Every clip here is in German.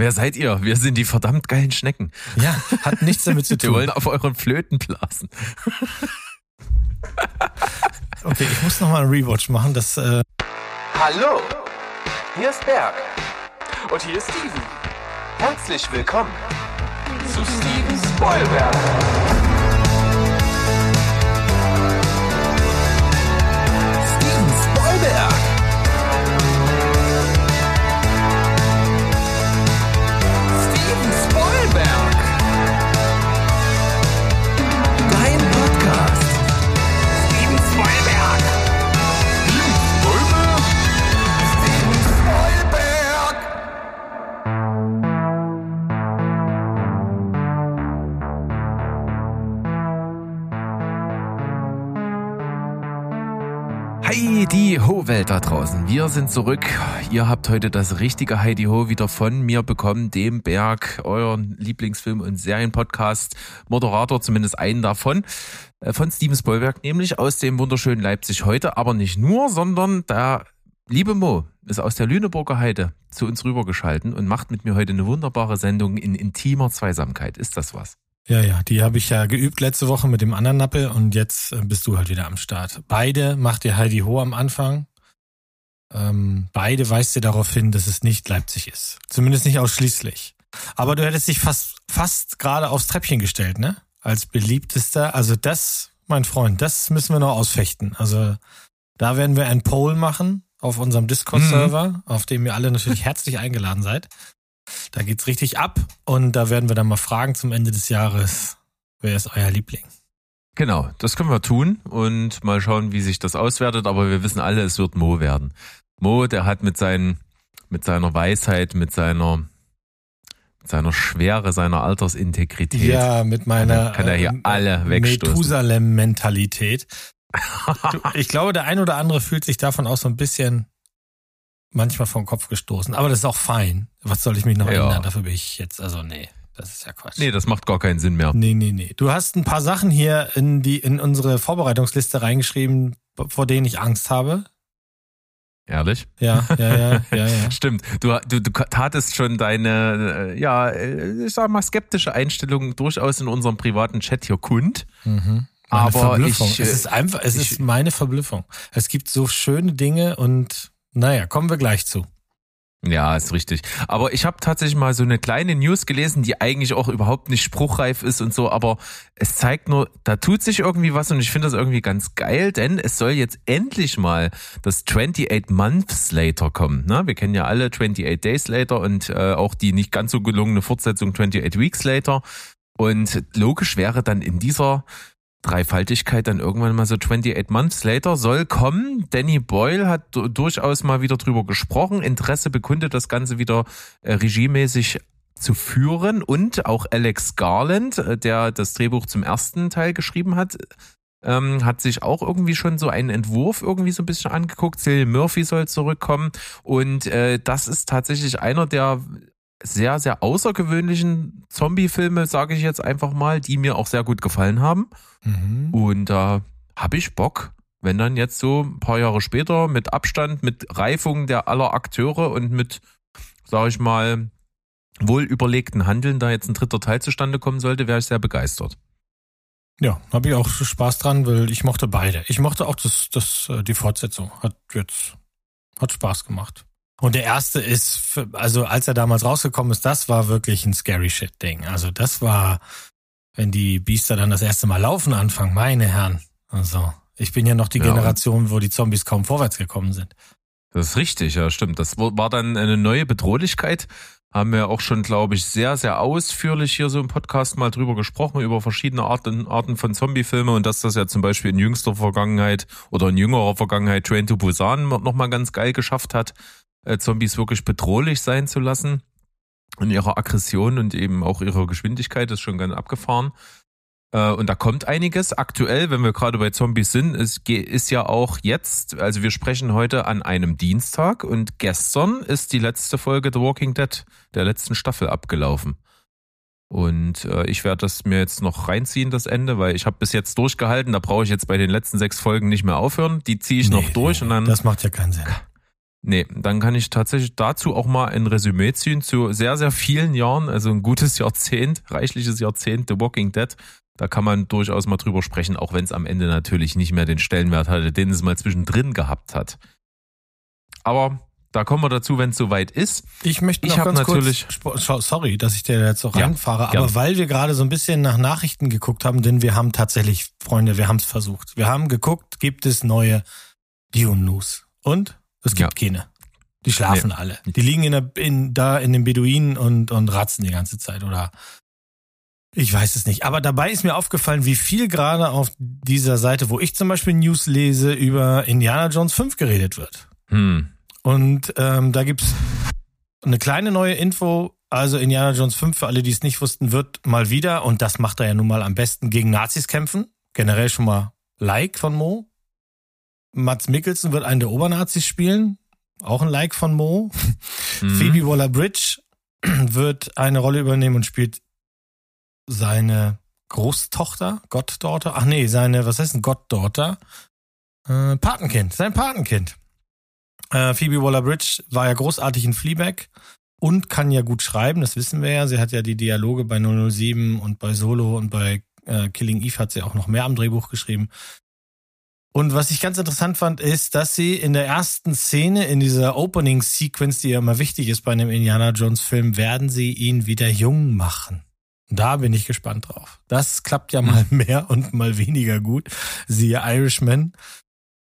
Wer seid ihr? Wir sind die verdammt geilen Schnecken. Ja, hat nichts damit zu tun. Wir wollen auf euren Flöten blasen. okay, ich muss nochmal einen Rewatch machen. Das, äh Hallo, hier ist Berg. Und hier ist Steven. Herzlich willkommen zu Steven Spoilberg. Die Ho-Welt da draußen. Wir sind zurück. Ihr habt heute das richtige Heidi Ho wieder von mir bekommen, dem Berg, euren Lieblingsfilm- und Serienpodcast, Moderator, zumindest einen davon, äh, von Steven Spielberg, nämlich aus dem wunderschönen Leipzig heute, aber nicht nur, sondern der liebe Mo ist aus der Lüneburger Heide zu uns rübergeschalten und macht mit mir heute eine wunderbare Sendung in intimer Zweisamkeit. Ist das was? Ja, ja, die habe ich ja geübt letzte Woche mit dem anderen Nappel und jetzt äh, bist du halt wieder am Start. Beide macht ihr Heidi Ho am Anfang. Ähm, beide weist ihr darauf hin, dass es nicht Leipzig ist. Zumindest nicht ausschließlich. Aber du hättest dich fast, fast gerade aufs Treppchen gestellt, ne? Als beliebtester. Also das, mein Freund, das müssen wir noch ausfechten. Also da werden wir ein Poll machen auf unserem Discord-Server, mhm. auf dem ihr alle natürlich herzlich eingeladen seid. Da geht's richtig ab und da werden wir dann mal fragen zum Ende des Jahres, wer ist euer Liebling? Genau, das können wir tun und mal schauen, wie sich das auswertet, aber wir wissen alle, es wird Mo werden. Mo, der hat mit seinen, mit seiner Weisheit, mit seiner, mit seiner Schwere, seiner Altersintegrität. Ja, mit meiner, kann er hier äh, alle wegstoßen. Methusalem-Mentalität. ich glaube, der ein oder andere fühlt sich davon auch so ein bisschen manchmal vom Kopf gestoßen. Aber das ist auch fein. Was soll ich mich noch ja. ändern? Dafür bin ich jetzt, also nee. Das ist ja Quatsch. Nee, das macht gar keinen Sinn mehr. Nee, nee, nee. Du hast ein paar Sachen hier in die, in unsere Vorbereitungsliste reingeschrieben, vor denen ich Angst habe. Ehrlich? Ja, ja, ja, ja, ja. Stimmt. Du, du, du tatest schon deine, äh, ja, äh, ich sag mal, skeptische Einstellung durchaus in unserem privaten Chat hier kund. Mhm. Meine Aber Verblüffung. Ich, es ist einfach, es ich, ist meine Verblüffung. Es gibt so schöne Dinge und naja, kommen wir gleich zu. Ja, ist richtig. Aber ich habe tatsächlich mal so eine kleine News gelesen, die eigentlich auch überhaupt nicht spruchreif ist und so, aber es zeigt nur, da tut sich irgendwie was und ich finde das irgendwie ganz geil, denn es soll jetzt endlich mal das 28 Months Later kommen. Ne? Wir kennen ja alle 28 Days Later und äh, auch die nicht ganz so gelungene Fortsetzung 28 Weeks Later. Und logisch wäre dann in dieser Dreifaltigkeit dann irgendwann mal so 28 Months Later soll kommen. Danny Boyle hat durchaus mal wieder drüber gesprochen, Interesse bekundet, das Ganze wieder äh, regiemäßig zu führen und auch Alex Garland, äh, der das Drehbuch zum ersten Teil geschrieben hat, ähm, hat sich auch irgendwie schon so einen Entwurf irgendwie so ein bisschen angeguckt. Cillian Murphy soll zurückkommen und äh, das ist tatsächlich einer der sehr, sehr außergewöhnlichen Zombie-Filme, sage ich jetzt einfach mal, die mir auch sehr gut gefallen haben. Mhm. Und da äh, habe ich Bock, wenn dann jetzt so ein paar Jahre später mit Abstand, mit Reifung der aller Akteure und mit, sage ich mal, wohl überlegten Handeln da jetzt ein dritter Teil zustande kommen sollte, wäre ich sehr begeistert. Ja, habe ich auch Spaß dran, weil ich mochte beide. Ich mochte auch das, das, äh, die Fortsetzung. Hat jetzt, hat Spaß gemacht. Und der erste ist, für, also als er damals rausgekommen ist, das war wirklich ein scary shit Ding. Also das war, wenn die Biester dann das erste Mal laufen anfangen, meine Herren. Also ich bin ja noch die ja, Generation, wo die Zombies kaum vorwärts gekommen sind. Das ist richtig, ja, stimmt. Das war dann eine neue Bedrohlichkeit. Haben wir auch schon, glaube ich, sehr, sehr ausführlich hier so im Podcast mal drüber gesprochen, über verschiedene Arten, Arten von Zombiefilme und dass das ja zum Beispiel in jüngster Vergangenheit oder in jüngerer Vergangenheit Train to Busan nochmal ganz geil geschafft hat, äh, Zombies wirklich bedrohlich sein zu lassen. Und ihrer Aggression und eben auch ihrer Geschwindigkeit ist schon ganz abgefahren. Äh, und da kommt einiges. Aktuell, wenn wir gerade bei Zombies sind, ist, ist ja auch jetzt, also wir sprechen heute an einem Dienstag und gestern ist die letzte Folge The Walking Dead der letzten Staffel abgelaufen. Und äh, ich werde das mir jetzt noch reinziehen, das Ende, weil ich habe bis jetzt durchgehalten. Da brauche ich jetzt bei den letzten sechs Folgen nicht mehr aufhören. Die ziehe ich nee, noch durch nee, und dann. Das macht ja keinen Sinn Nee, dann kann ich tatsächlich dazu auch mal ein Resümee ziehen zu sehr, sehr vielen Jahren, also ein gutes Jahrzehnt, reichliches Jahrzehnt, The Walking Dead. Da kann man durchaus mal drüber sprechen, auch wenn es am Ende natürlich nicht mehr den Stellenwert hatte, den es mal zwischendrin gehabt hat. Aber da kommen wir dazu, wenn es soweit ist. Ich möchte Ich noch hab ganz natürlich- kurz, sorry, dass ich dir jetzt so Ja, reinfahre, aber gern. weil wir gerade so ein bisschen nach Nachrichten geguckt haben, denn wir haben tatsächlich, Freunde, wir haben es versucht. Wir haben geguckt, gibt es neue Dune News. Und es gibt keine. Die schlafen alle. Die liegen in der, in, da in den Beduinen und, und ratzen die ganze Zeit oder ich weiß es nicht. Aber dabei ist mir aufgefallen, wie viel gerade auf dieser Seite, wo ich zum Beispiel News lese, über Indiana Jones 5 geredet wird. Hm. Und ähm, da gibt's eine kleine neue Info. Also Indiana Jones 5, für alle, die es nicht wussten, wird mal wieder, und das macht er ja nun mal am besten, gegen Nazis kämpfen. Generell schon mal Like von Mo. Mats Mikkelsen wird einen der Obernazis spielen. Auch ein Like von Mo. Mhm. Phoebe Waller-Bridge wird eine Rolle übernehmen und spielt seine Großtochter, Gottdaughter, ach nee, seine, was heißt denn Gottdaughter? Äh, Patenkind, sein Patenkind. Äh, Phoebe Waller-Bridge war ja großartig in Fleabag und kann ja gut schreiben, das wissen wir ja. Sie hat ja die Dialoge bei 007 und bei Solo und bei äh, Killing Eve hat sie auch noch mehr am Drehbuch geschrieben. Und was ich ganz interessant fand, ist, dass sie in der ersten Szene, in dieser Opening-Sequence, die ja immer wichtig ist bei einem Indiana Jones-Film, werden sie ihn wieder jung machen. Da bin ich gespannt drauf. Das klappt ja mal mehr und mal weniger gut. Siehe Irishman.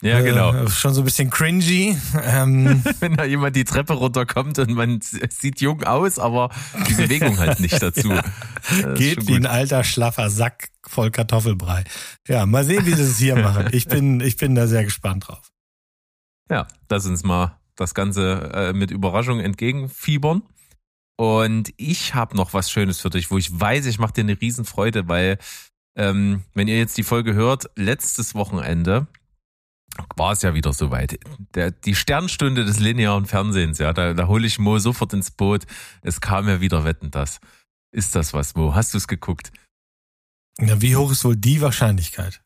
Ja, genau. Äh, schon so ein bisschen cringy. Ähm, Wenn da jemand die Treppe runterkommt und man sieht jung aus, aber die Bewegung halt nicht dazu. Ist geht wie ein alter, schlaffer Sack voll Kartoffelbrei. Ja, mal sehen, wie sie es hier machen. Ich bin, ich bin da sehr gespannt drauf. Ja, lass uns mal das Ganze äh, mit Überraschung entgegenfiebern. Und ich habe noch was Schönes für dich, wo ich weiß, ich mache dir eine Riesenfreude, weil ähm, wenn ihr jetzt die Folge hört, letztes Wochenende war es ja wieder soweit. Der, die Sternstunde des linearen Fernsehens, ja, da, da hole ich Mo sofort ins Boot. Es kam ja wieder Wetten, das. Ist das was, Mo? Hast du es geguckt? Ja, wie hoch ist wohl die Wahrscheinlichkeit?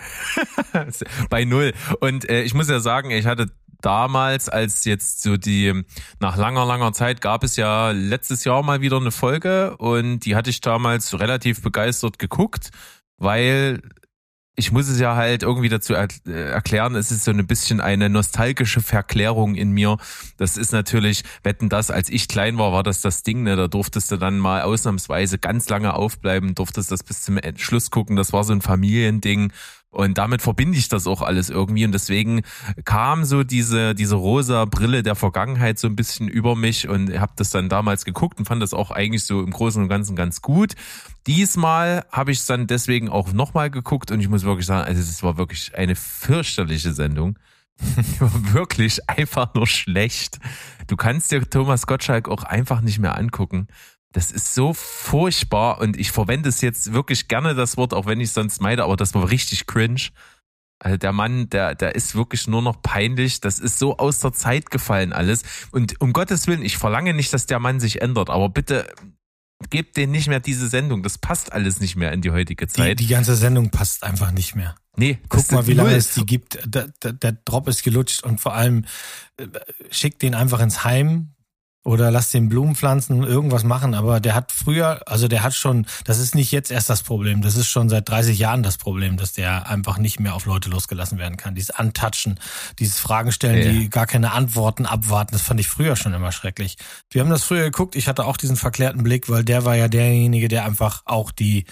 bei null. Und äh, ich muss ja sagen, ich hatte damals, als jetzt so die, nach langer, langer Zeit gab es ja letztes Jahr mal wieder eine Folge und die hatte ich damals relativ begeistert geguckt, weil ich muss es ja halt irgendwie dazu er äh, erklären, es ist so ein bisschen eine nostalgische Verklärung in mir. Das ist natürlich, wetten das, als ich klein war, war das das Ding, ne? da durftest du dann mal ausnahmsweise ganz lange aufbleiben, durftest das bis zum Schluss gucken, das war so ein Familiending. Und damit verbinde ich das auch alles irgendwie. Und deswegen kam so diese, diese rosa Brille der Vergangenheit so ein bisschen über mich und habe das dann damals geguckt und fand das auch eigentlich so im Großen und Ganzen ganz gut. Diesmal habe ich es dann deswegen auch nochmal geguckt und ich muss wirklich sagen, also es war wirklich eine fürchterliche Sendung. Wirklich einfach nur schlecht. Du kannst dir Thomas Gottschalk auch einfach nicht mehr angucken. Das ist so furchtbar und ich verwende es jetzt wirklich gerne das Wort, auch wenn ich es sonst meide, aber das war richtig cringe. Also der Mann, der, der ist wirklich nur noch peinlich. Das ist so aus der Zeit gefallen alles. Und um Gottes Willen, ich verlange nicht, dass der Mann sich ändert, aber bitte gebt denen nicht mehr diese Sendung. Das passt alles nicht mehr in die heutige Die, Zeit. die ganze Sendung passt einfach nicht mehr. nee, Guck mal, wie lange es die gibt. Der, der, der Drop ist gelutscht und vor allem äh, schickt den einfach ins Heim oder lass den Blumen pflanzen und irgendwas machen. Aber der hat früher, also der hat schon, das ist nicht jetzt erst das Problem, das ist schon seit 30 Jahren das Problem, dass der einfach nicht mehr auf Leute losgelassen werden kann. Dieses Antatschen, dieses Fragen stellen, Ja. die gar keine Antworten abwarten, das fand ich früher schon immer schrecklich. Wir haben das früher geguckt, ich hatte auch diesen verklärten Blick, weil der war ja derjenige, der einfach auch die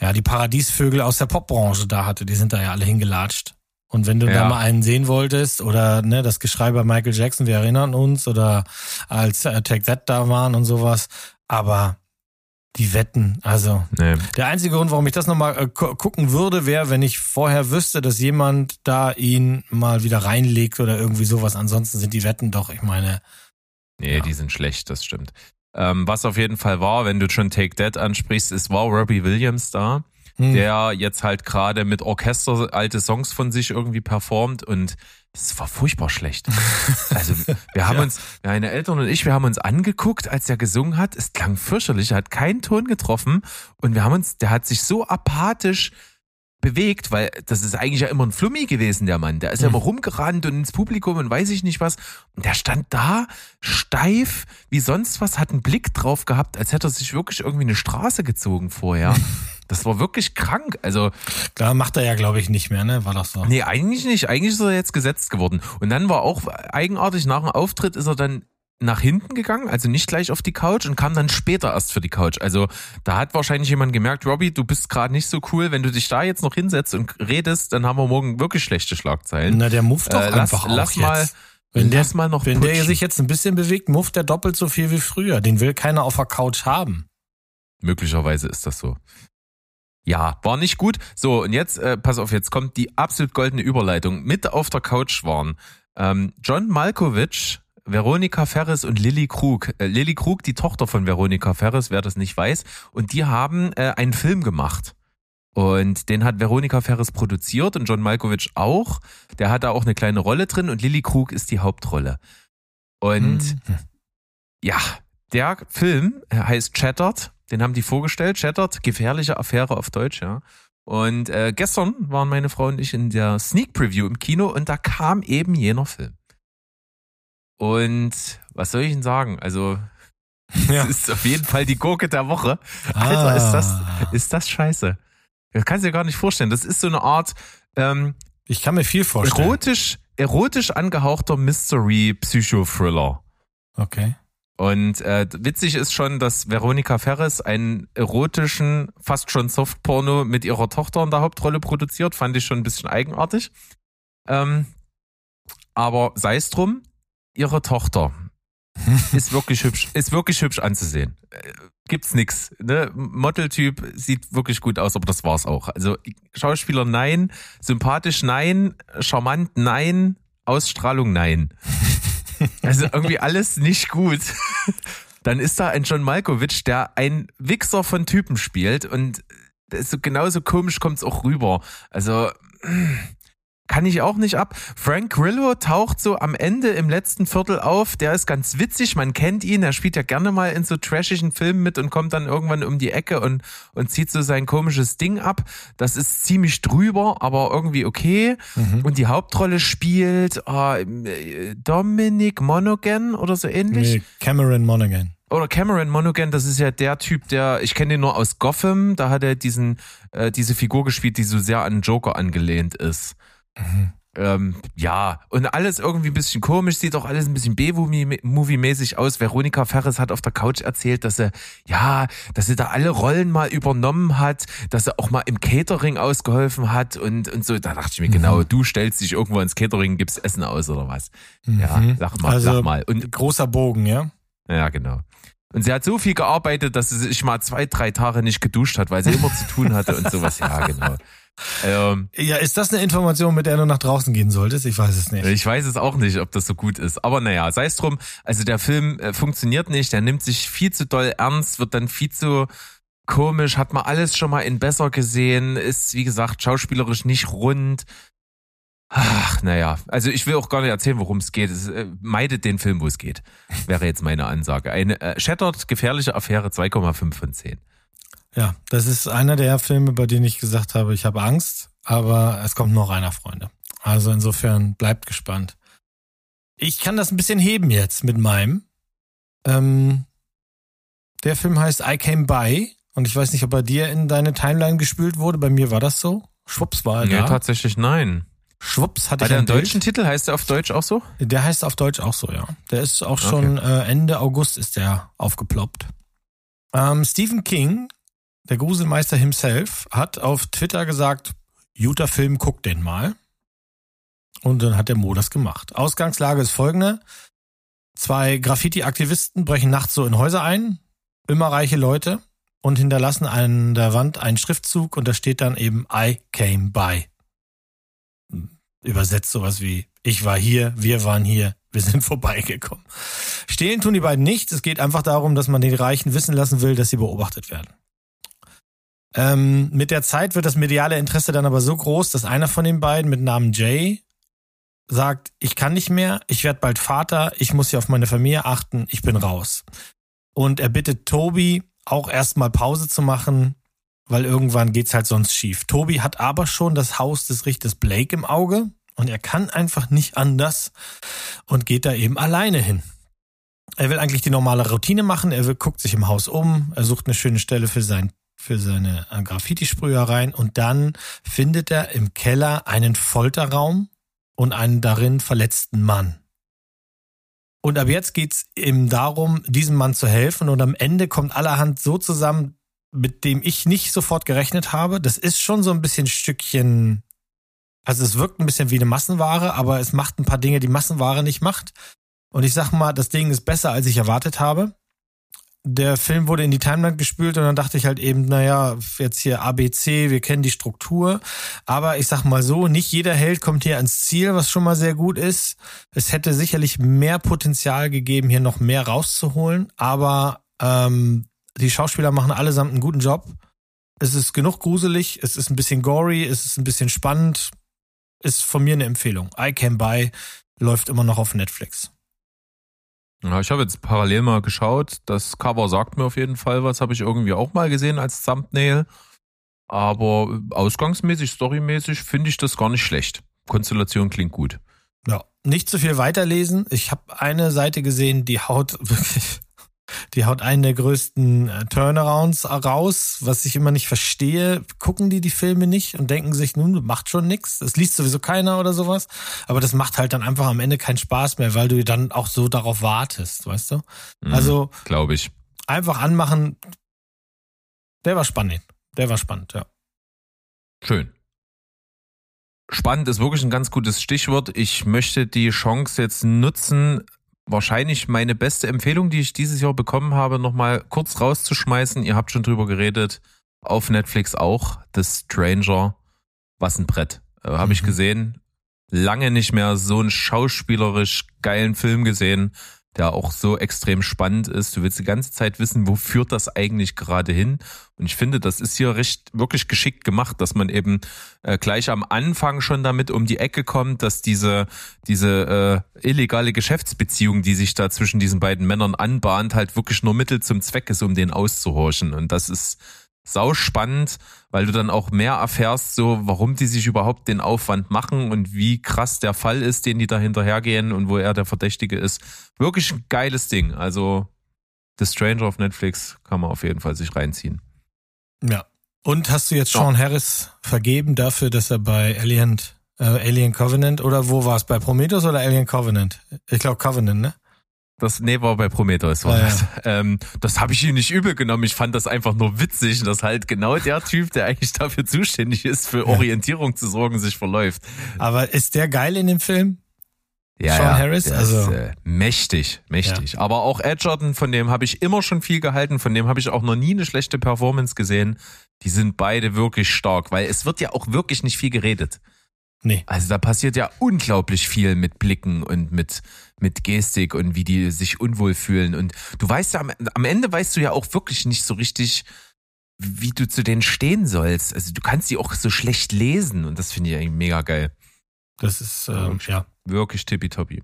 ja, die Paradiesvögel aus der Popbranche da hatte, die sind da ja alle hingelatscht. Und wenn du Ja. da mal einen sehen wolltest oder ne, das Geschrei bei Michael Jackson, wir erinnern uns, oder als äh, Take That da waren und sowas, aber die Wetten, also Nee. der einzige Grund, warum ich das nochmal äh, gu- gucken würde, wäre, wenn ich vorher wüsste, dass jemand da ihn mal wieder reinlegt oder irgendwie sowas. Ansonsten sind die Wetten doch, ich meine, Nee, Ja. die sind schlecht, das stimmt. Ähm, was auf jeden Fall war, wenn du schon Take That ansprichst, es war Robbie Williams da, hm, der jetzt halt gerade mit Orchester alte Songs von sich irgendwie performt und es war furchtbar schlecht. Also wir haben Ja. uns, meine Eltern und ich, wir haben uns angeguckt, als er gesungen hat. Es klang fürchterlich, er hat keinen Ton getroffen und wir haben uns, der hat sich so apathisch bewegt, weil das ist eigentlich ja immer ein Flummi gewesen, der Mann. Der ist ja Mhm. immer rumgerannt und ins Publikum und weiß ich nicht was. Und der stand da steif wie sonst was, hat einen Blick drauf gehabt, als hätte er sich wirklich irgendwie eine Straße gezogen vorher. Das war wirklich krank. Also, Da macht er ja, glaube ich, nicht mehr, ne? War doch so. nee, eigentlich nicht. Eigentlich ist er jetzt gesetzt geworden. Und dann war auch eigenartig, nach dem Auftritt ist er dann nach hinten gegangen, also nicht gleich auf die Couch und kam dann später erst für die Couch. Also da hat wahrscheinlich jemand gemerkt, Robbie, du bist gerade nicht so cool, wenn du dich da jetzt noch hinsetzt und redest, dann haben wir morgen wirklich schlechte Schlagzeilen. Na, der mufft doch Äh, lass- einfach lass auch mal- jetzt. Wenn der, Lass mal noch wenn der putschen. sich jetzt ein bisschen bewegt, mufft er doppelt so viel wie früher. Den will keiner auf der Couch haben. Möglicherweise ist das so. Ja, war nicht gut. So, und jetzt, äh, pass auf, jetzt kommt die absolut goldene Überleitung. Mit auf der Couch waren ähm, John Malkovich, Veronika Ferris und Lilly Krug. Äh, Lilly Krug, die Tochter von Veronika Ferris, wer das nicht weiß. Und die haben äh, einen Film gemacht. Und den hat Veronika Ferris produziert und John Malkovich auch. Der hat da auch eine kleine Rolle drin und Lilly Krug ist die Hauptrolle. Und Hm. ja, der Film heißt Chattered. Den haben die vorgestellt. Chattered, gefährliche Affäre auf Deutsch, ja. Und äh, gestern waren meine Frau und ich in der Sneak Preview im Kino und da kam eben jener Film. Und was soll ich denn sagen? Also, Ja. es ist auf jeden Fall die Gurke der Woche. Alter, ist das, Ah. ist das scheiße. Das kannst du dir gar nicht vorstellen. Das ist so eine Art ähm, Ich kann mir viel vorstellen. erotisch, erotisch angehauchter Mystery-Psychothriller. Okay. Und äh, witzig ist schon, dass Veronika Ferres einen erotischen, fast schon Softporno mit ihrer Tochter in der Hauptrolle produziert. Fand ich schon ein bisschen eigenartig. Ähm, aber sei es drum, ihre Tochter ist wirklich hübsch, ist wirklich hübsch anzusehen. Äh, Gibt's nix. Ne? Modeltyp sieht wirklich gut aus, aber das war's auch. Also Schauspieler nein, sympathisch nein, charmant nein, Ausstrahlung nein. Also irgendwie alles nicht gut. Dann ist da ein John Malkovich, der ein Wichser von Typen spielt und ist so genauso komisch kommt's auch rüber. Also kann ich auch nicht ab. Frank Grillo taucht so am Ende im letzten Viertel auf. Der ist ganz witzig, man kennt ihn. Er spielt ja gerne mal in so trashigen Filmen mit und kommt dann irgendwann um die Ecke und, und zieht so sein komisches Ding ab. Das ist ziemlich drüber, aber irgendwie okay. Mhm. Und die Hauptrolle spielt äh, Dominic Monaghan oder so ähnlich. Nee, Cameron Monaghan. Oder Cameron Monaghan, das ist ja der Typ, der, ich kenne den nur aus Gotham, da hat er diesen, äh, diese Figur gespielt, die so sehr an Joker angelehnt ist. Ähm, ja, und alles irgendwie ein bisschen komisch, sieht auch alles ein bisschen B-Movie-mäßig aus. Veronika Ferres hat auf der Couch erzählt, dass sie, ja, dass sie da alle Rollen mal übernommen hat, dass sie auch mal im Catering ausgeholfen hat und, und so. Da dachte ich mir, genau, du stellst dich irgendwo ins Catering, gibst Essen aus oder was. Ja, Mhm. sag mal, Also- sag mal. Und Großer Bogen, ja? ja, genau. Und sie hat so viel gearbeitet, dass sie sich mal zwei, drei Tage nicht geduscht hat, weil sie immer zu tun hatte und sowas. Ja, genau. Ähm, Ja, ist das eine Information, mit der du nach draußen gehen solltest? Ich weiß es nicht. ich weiß es auch nicht, ob das so gut ist. Aber naja, sei es drum. Also der Film äh, funktioniert nicht. Der nimmt sich viel zu doll ernst, wird dann viel zu komisch, hat man alles schon mal in besser gesehen, ist, wie gesagt, schauspielerisch nicht rund. Ach, naja, also ich will auch gar nicht erzählen, worum es geht. Es, äh, meidet den Film, wo es geht, wäre jetzt meine Ansage. Eine äh, Shattered, gefährliche Affäre 2,5 von 10. Ja, das ist einer der Filme, bei denen ich gesagt habe, ich habe Angst, aber es kommt noch einer, Freunde. Also insofern bleibt gespannt. Ich kann das ein bisschen heben jetzt mit meinem. Ähm, der Film heißt I Came By und ich weiß nicht, ob bei dir in deine Timeline gespült wurde. Bei mir war das so. Schwupps war er Nee, da. tatsächlich nein. Schwupps hatte Hat ich er ein einen Bild. deutschen Titel? Heißt er auf Deutsch auch so? Der heißt auf Deutsch auch so, ja. Der ist auch schon äh, Ende August ist der aufgeploppt. Ähm, Stephen King, der Gruselmeister himself, hat auf Twitter gesagt, guter Film, guck den mal. Und dann hat der Mo das gemacht. Ausgangslage ist folgende. Zwei Graffiti-Aktivisten brechen nachts so in Häuser ein, immer reiche Leute, und hinterlassen an der Wand einen Schriftzug und da steht dann eben I came by übersetzt sowas wie ich war hier, wir waren hier, wir sind vorbeigekommen. Stehlen tun die beiden nicht. Es geht einfach darum, dass man den Reichen wissen lassen will, dass sie beobachtet werden. Ähm, mit der Zeit wird das mediale Interesse dann aber so groß, dass einer von den beiden mit Namen Jay sagt, ich kann nicht mehr, ich werde bald Vater, ich muss hier auf meine Familie achten, ich bin raus. Und er bittet Toby auch erstmal Pause zu machen, weil irgendwann geht's halt sonst schief. Tobi hat aber schon das Haus des Richters Blake im Auge und er kann einfach nicht anders und geht da eben alleine hin. Er will eigentlich die normale Routine machen, er guckt sich im Haus um, er sucht eine schöne Stelle für sein für seine äh, Graffiti-Sprühereien und dann findet er im Keller einen Folterraum und einen darin verletzten Mann. Und ab jetzt geht's eben darum, diesem Mann zu helfen und am Ende kommt allerhand so zusammen, mit dem ich nicht sofort gerechnet habe. Das ist schon so ein bisschen Stückchen, also es wirkt ein bisschen wie eine Massenware, aber es macht ein paar Dinge, die Massenware nicht macht. Und ich sag mal, das Ding ist besser, als ich erwartet habe der Film wurde in die Timeline gespült und dann dachte ich halt eben, naja, jetzt hier ABC, wir kennen die Struktur. Aber ich sag mal so, nicht jeder Held kommt hier ans Ziel, was schon mal sehr gut ist. Es hätte sicherlich mehr Potenzial gegeben, hier noch mehr rauszuholen. Aber ähm, die Schauspieler machen allesamt einen guten Job. Es ist genug gruselig, es ist ein bisschen gory, es ist ein bisschen spannend. Ist von mir eine Empfehlung. I Can Buy läuft immer noch auf Netflix. Ja, ich habe jetzt parallel mal geschaut. Das Cover sagt mir auf jeden Fall was. Habe ich irgendwie auch mal gesehen als Thumbnail. Aber ausgangsmäßig, storymäßig finde ich das gar nicht schlecht. Konstellation klingt gut. Ja, nicht zu viel weiterlesen. Ich habe eine Seite gesehen, die haut wirklich die haut einen der größten äh, Turnarounds raus, was ich immer nicht verstehe. Gucken die die Filme nicht und denken sich, nun, macht schon nix. Das liest sowieso keiner oder sowas. Aber das macht halt dann einfach am Ende keinen Spaß mehr, weil du dann auch so darauf wartest, weißt du? Mhm, also. Glaube ich. Einfach anmachen. Der war spannend. Der war spannend, ja. Schön. Spannend ist wirklich ein ganz gutes Stichwort. Ich möchte die Chance jetzt nutzen, wahrscheinlich meine beste Empfehlung, die ich dieses Jahr bekommen habe, nochmal kurz rauszuschmeißen. Ihr habt schon drüber geredet. Auf Netflix auch. The Stranger. Was ein Brett. Äh, Habe ich Mhm. gesehen. Lange nicht mehr so einen schauspielerisch geilen Film gesehen, der auch so extrem spannend ist. Du willst die ganze Zeit wissen, wo führt das eigentlich gerade hin? Und ich finde, das ist hier recht wirklich geschickt gemacht, dass man eben äh, gleich am Anfang schon damit um die Ecke kommt, dass diese diese äh, illegale Geschäftsbeziehung, die sich da zwischen diesen beiden Männern anbahnt, halt wirklich nur Mittel zum Zweck ist, um den auszuhorchen. Und das ist sau spannend, weil du dann auch mehr erfährst, so warum die sich überhaupt den Aufwand machen und wie krass der Fall ist, den die da hinterhergehen und wo er der Verdächtige ist. Wirklich ein geiles Ding. Also The Stranger auf Netflix kann man auf jeden Fall sich reinziehen. Ja. Und hast du jetzt Ja. Sean Harris vergeben dafür, dass er bei Alien, äh, Alien Covenant oder wo war es? Bei Prometheus oder Alien Covenant? Ich glaube Covenant, ne? Das, nee, war bei Prometheus. War Ah, ja. das ähm, das habe ich ihm nicht übel genommen. Ich fand das einfach nur witzig, dass halt genau der Typ, der eigentlich dafür zuständig ist, für Orientierung zu sorgen, sich verläuft. Aber ist der geil in dem Film? Ja, Sean ja, Harris, also- ist, äh, mächtig, mächtig. Aber auch Edgerton, von dem habe ich immer schon viel gehalten, von dem habe ich auch noch nie eine schlechte Performance gesehen. Die sind beide wirklich stark, weil es wird ja auch wirklich nicht viel geredet. Nee. Also da passiert ja unglaublich viel mit Blicken und mit, mit Gestik und wie die sich unwohl fühlen. Und du weißt ja, am, am Ende weißt du ja auch wirklich nicht so richtig, wie du zu denen stehen sollst. Also du kannst die auch so schlecht lesen und das finde ich eigentlich mega geil. Das ist, ähm, ja. Wirklich tippitoppi.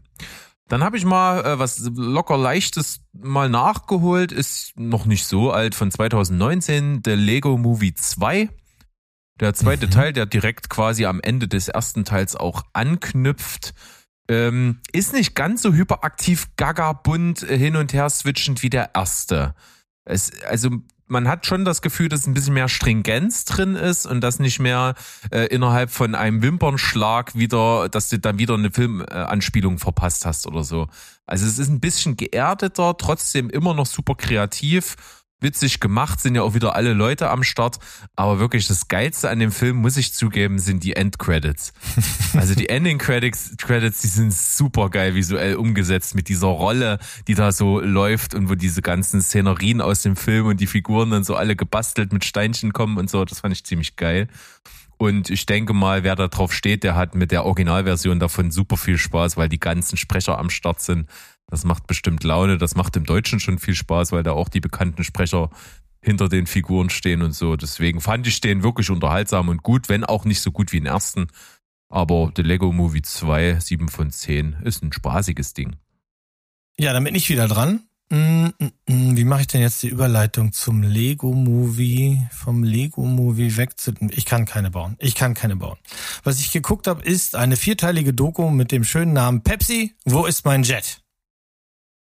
Dann habe ich mal äh, was locker leichtes mal nachgeholt, ist noch nicht so alt, von 2019, der Lego Movie 2. Der zweite Mhm. Teil, der direkt quasi am Ende des ersten Teils auch anknüpft. Ähm, ist nicht ganz so hyperaktiv, gaga bunt, äh, hin und her switchend wie der erste. Es, also man hat schon das Gefühl, dass ein bisschen mehr Stringenz drin ist und dass nicht mehr äh, innerhalb von einem Wimpernschlag wieder, dass du dann wieder eine Filmanspielung verpasst hast oder so. Also es ist ein bisschen geerdeter, trotzdem immer noch super kreativ, witzig gemacht, sind ja auch wieder alle Leute am Start. Aber wirklich das Geilste an dem Film, muss ich zugeben, sind die Endcredits. Also die Ending Credits, Credits, die sind super geil visuell umgesetzt mit dieser Rolle, die da so läuft und wo diese ganzen Szenerien aus dem Film und die Figuren dann so alle gebastelt mit Steinchen kommen und so. Das fand ich ziemlich geil. Und ich denke mal, wer da drauf steht, der hat mit der Originalversion davon super viel Spaß, weil die ganzen Sprecher am Start sind. Das macht bestimmt Laune. Das macht im Deutschen schon viel Spaß, weil da auch die bekannten Sprecher hinter den Figuren stehen und so. Deswegen fand ich den wirklich unterhaltsam und gut, wenn auch nicht so gut wie den ersten. Aber The Lego Movie 2, 7 von 10, ist ein spaßiges Ding. Ja, dann bin ich wieder dran. Mm, mm, mm. Wie mache ich denn jetzt die Überleitung zum Lego-Movie, vom Lego-Movie weg zu... Ich kann keine bauen. Ich kann keine bauen. Was ich geguckt habe, ist eine vierteilige Doku mit dem schönen Namen Pepsi, wo ist mein Jet?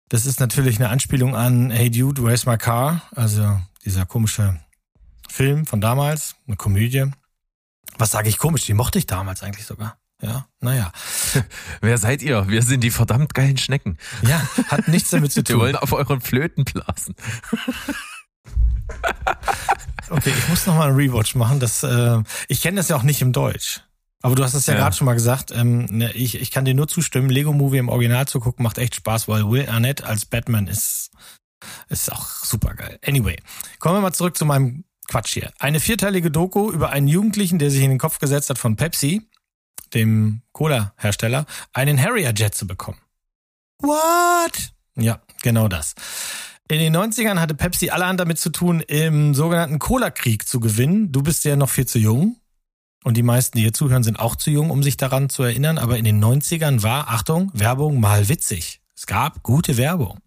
Das ist natürlich eine Anspielung an Hey Dude, Where's My Car? Also dieser komische Film von damals, eine Komödie. Was sage ich komisch? Die mochte ich damals eigentlich sogar. Ja, naja. Wer seid ihr? Wir sind die verdammt geilen Schnecken. Ja, hat nichts damit zu tun. Wir wollen auf euren Flöten blasen. okay, ich muss noch mal einen Rewatch machen. Das, äh, ich kenne das ja auch nicht im Deutsch. Aber du hast es ja, ja. gerade schon mal gesagt. Ähm, ne, ich, ich kann dir nur zustimmen. Lego Movie im Original zu gucken macht echt Spaß, weil Will Arnett als Batman ist, ist auch super geil. Anyway, kommen wir mal zurück zu meinem Quatsch hier. Eine vierteilige Doku über einen Jugendlichen, der sich in den Kopf gesetzt hat von Pepsi dem Cola-Hersteller, einen Harrier-Jet zu bekommen. What? Ja, genau das. In den 90ern hatte Pepsi allerhand damit zu tun, im sogenannten Cola-Krieg zu gewinnen. Du bist ja noch viel zu jung. Und die meisten, die hier zuhören, sind auch zu jung, um sich daran zu erinnern. Aber in den 90ern war, Achtung, Werbung mal witzig. Es gab gute Werbung.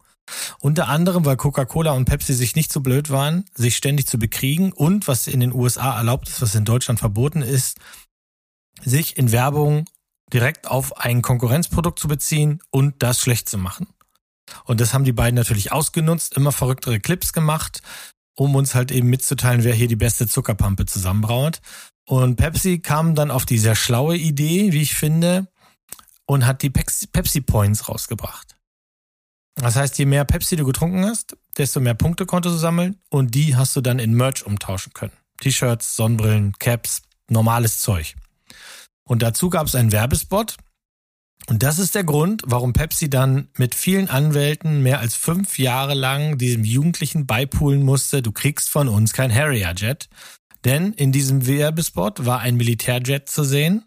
Unter anderem, weil Coca-Cola und Pepsi sich nicht so blöd waren, sich ständig zu bekriegen und was in den USA erlaubt ist, was in Deutschland verboten ist, sich in Werbung direkt auf ein Konkurrenzprodukt zu beziehen und das schlecht zu machen. Und das haben die beiden natürlich ausgenutzt, immer verrücktere Clips gemacht, um uns halt eben mitzuteilen, wer hier die beste Zuckerpampe zusammenbraut. Und Pepsi kam dann auf die sehr schlaue Idee, wie ich finde, und hat die Pepsi Points rausgebracht. Das heißt, je mehr Pepsi du getrunken hast, desto mehr Punkte konntest du sammeln und die hast du dann in Merch umtauschen können. T-Shirts, Sonnenbrillen, Caps, normales Zeug. Und dazu gab es einen Werbespot. Und das ist der Grund, warum Pepsi dann mit vielen Anwälten mehr als fünf Jahre lang diesem Jugendlichen beipulen musste, du kriegst von uns kein Harrier-Jet. Denn in diesem Werbespot war ein Militärjet zu sehen,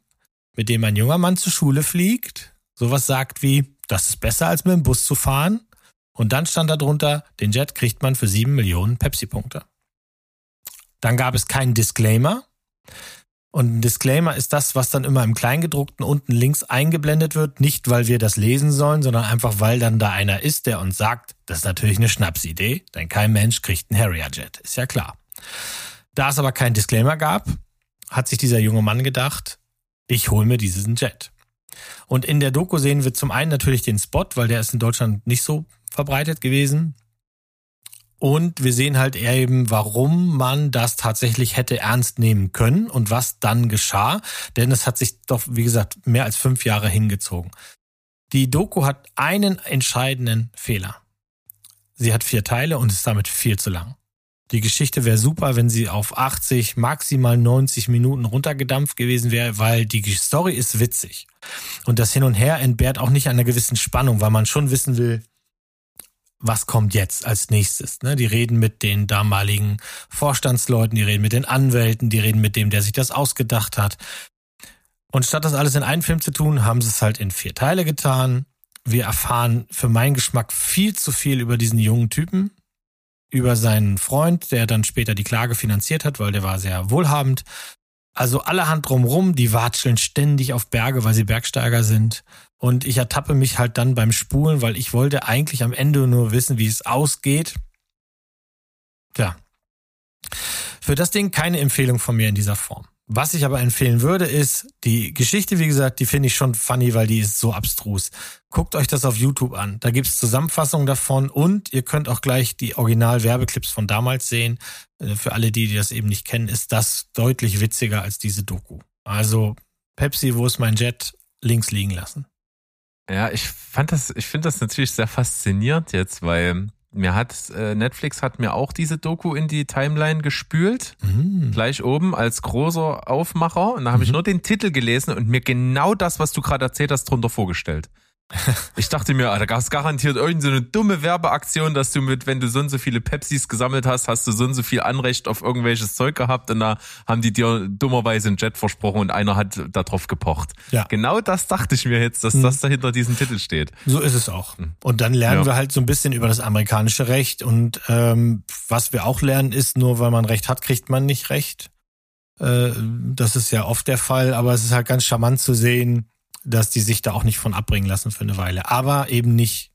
mit dem ein junger Mann zur Schule fliegt, sowas sagt wie, das ist besser als mit dem Bus zu fahren. Und dann stand da drunter, den Jet kriegt man für sieben Millionen Pepsi-Punkte. Dann gab es keinen Disclaimer. Und ein Disclaimer ist das, was dann immer im Kleingedruckten unten links eingeblendet wird. Nicht, weil wir das lesen sollen, sondern einfach, weil dann da einer ist, der uns sagt, das ist natürlich eine Schnapsidee, denn kein Mensch kriegt einen Harrier-Jet. Ist ja klar. Da es aber keinen Disclaimer gab, hat sich dieser junge Mann gedacht, ich hole mir diesen Jet. Und in der Doku sehen wir zum einen natürlich den Spot, weil der ist in Deutschland nicht so verbreitet gewesen. Und wir sehen halt eben, warum man das tatsächlich hätte ernst nehmen können und was dann geschah. Denn es hat sich doch, wie gesagt, mehr als fünf Jahre hingezogen. Die Doku hat einen entscheidenden Fehler. Sie hat vier Teile und ist damit viel zu lang. Die Geschichte wäre super, wenn sie auf 80, maximal 90 Minuten runtergedampft gewesen wäre, weil die Story ist witzig. Und das Hin und Her entbehrt auch nicht einer gewissen Spannung, weil man schon wissen will, was kommt jetzt als nächstes. Ne? Die reden mit den damaligen Vorstandsleuten, die reden mit den Anwälten, die reden mit dem, der sich das ausgedacht hat. Und statt das alles in einen Film zu tun, haben sie es halt in vier Teile getan. Wir erfahren für meinen Geschmack viel zu viel über diesen jungen Typen, über seinen Freund, der dann später die Klage finanziert hat, weil der war sehr wohlhabend. Also allerhand drumrum, die watscheln ständig auf Berge, weil sie Bergsteiger sind. Und ich ertappe mich halt dann beim Spulen, weil ich wollte eigentlich am Ende nur wissen, wie es ausgeht. Tja. Für das Ding keine Empfehlung von mir in dieser Form. Was ich aber empfehlen würde, ist die Geschichte, wie gesagt, die finde ich schon funny, weil die ist so abstrus. Guckt euch das auf YouTube an. Da gibt's Zusammenfassungen davon und ihr könnt auch gleich die Original-Werbeclips von damals sehen. Äh, für alle, die, die das eben nicht kennen, ist das deutlich witziger als diese Doku. Also Pepsi, wo ist mein Jet? Links liegen lassen. Ja, ich fand das, ich finde das natürlich sehr faszinierend jetzt, weil mir hat äh, Netflix hat mir auch diese Doku in die Timeline gespült, mhm. gleich oben als großer Aufmacher. Und da habe mhm. ich nur den Titel gelesen und mir genau das, was du gerade erzählt hast, drunter vorgestellt. Ich dachte mir, da gab es garantiert irgendeine so dumme Werbeaktion, dass du mit, wenn du so und so viele Pepsis gesammelt hast, hast du so und so viel Anrecht auf irgendwelches Zeug gehabt und da haben die dir dummerweise einen Jet versprochen und einer hat darauf gepocht. Ja. Genau das dachte ich mir jetzt, dass mhm. das dahinter diesem Titel steht. So ist es auch. Hm. Und dann lernen ja. wir halt so ein bisschen über das amerikanische Recht und ähm, was wir auch lernen ist, nur weil man Recht hat, kriegt man nicht Recht. Äh, das ist ja oft der Fall, aber es ist halt ganz charmant zu sehen, dass die sich da auch nicht von abbringen lassen für eine Weile. Aber eben nicht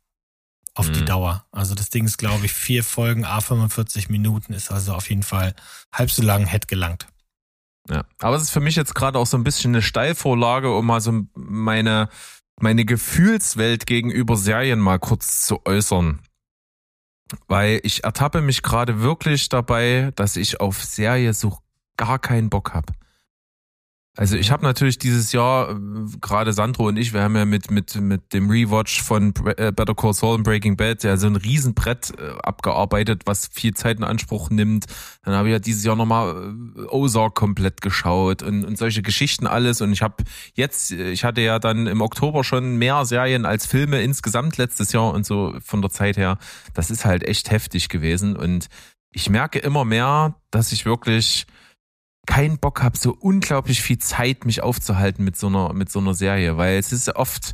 auf die Dauer. Also das Ding ist, glaube ich, vier Folgen, a 45 Minuten, ist also auf jeden Fall halb so lang, hätte gelangt. Ja, aber es ist für mich jetzt gerade auch so ein bisschen eine Steilvorlage, um mal so meine, meine Gefühlswelt gegenüber Serien mal kurz zu äußern. Weil ich ertappe mich gerade wirklich dabei, dass ich auf Serie so gar keinen Bock hab. Also ich habe natürlich dieses Jahr, äh, gerade Sandro und ich, wir haben ja mit, mit, mit dem Rewatch von äh, Better Call Saul und Breaking Bad ja so ein Riesenbrett äh, abgearbeitet, was viel Zeit in Anspruch nimmt. Dann habe ich ja dieses Jahr nochmal Ozark komplett geschaut und, und solche Geschichten alles. Und ich habe jetzt, ich hatte ja dann im Oktober schon mehr Serien als Filme insgesamt letztes Jahr und so von der Zeit her. Das ist halt echt heftig gewesen. Und ich merke immer mehr, dass ich wirklich keinen Bock habe, so unglaublich viel Zeit mich aufzuhalten mit so einer, mit so einer Serie, weil es ist oft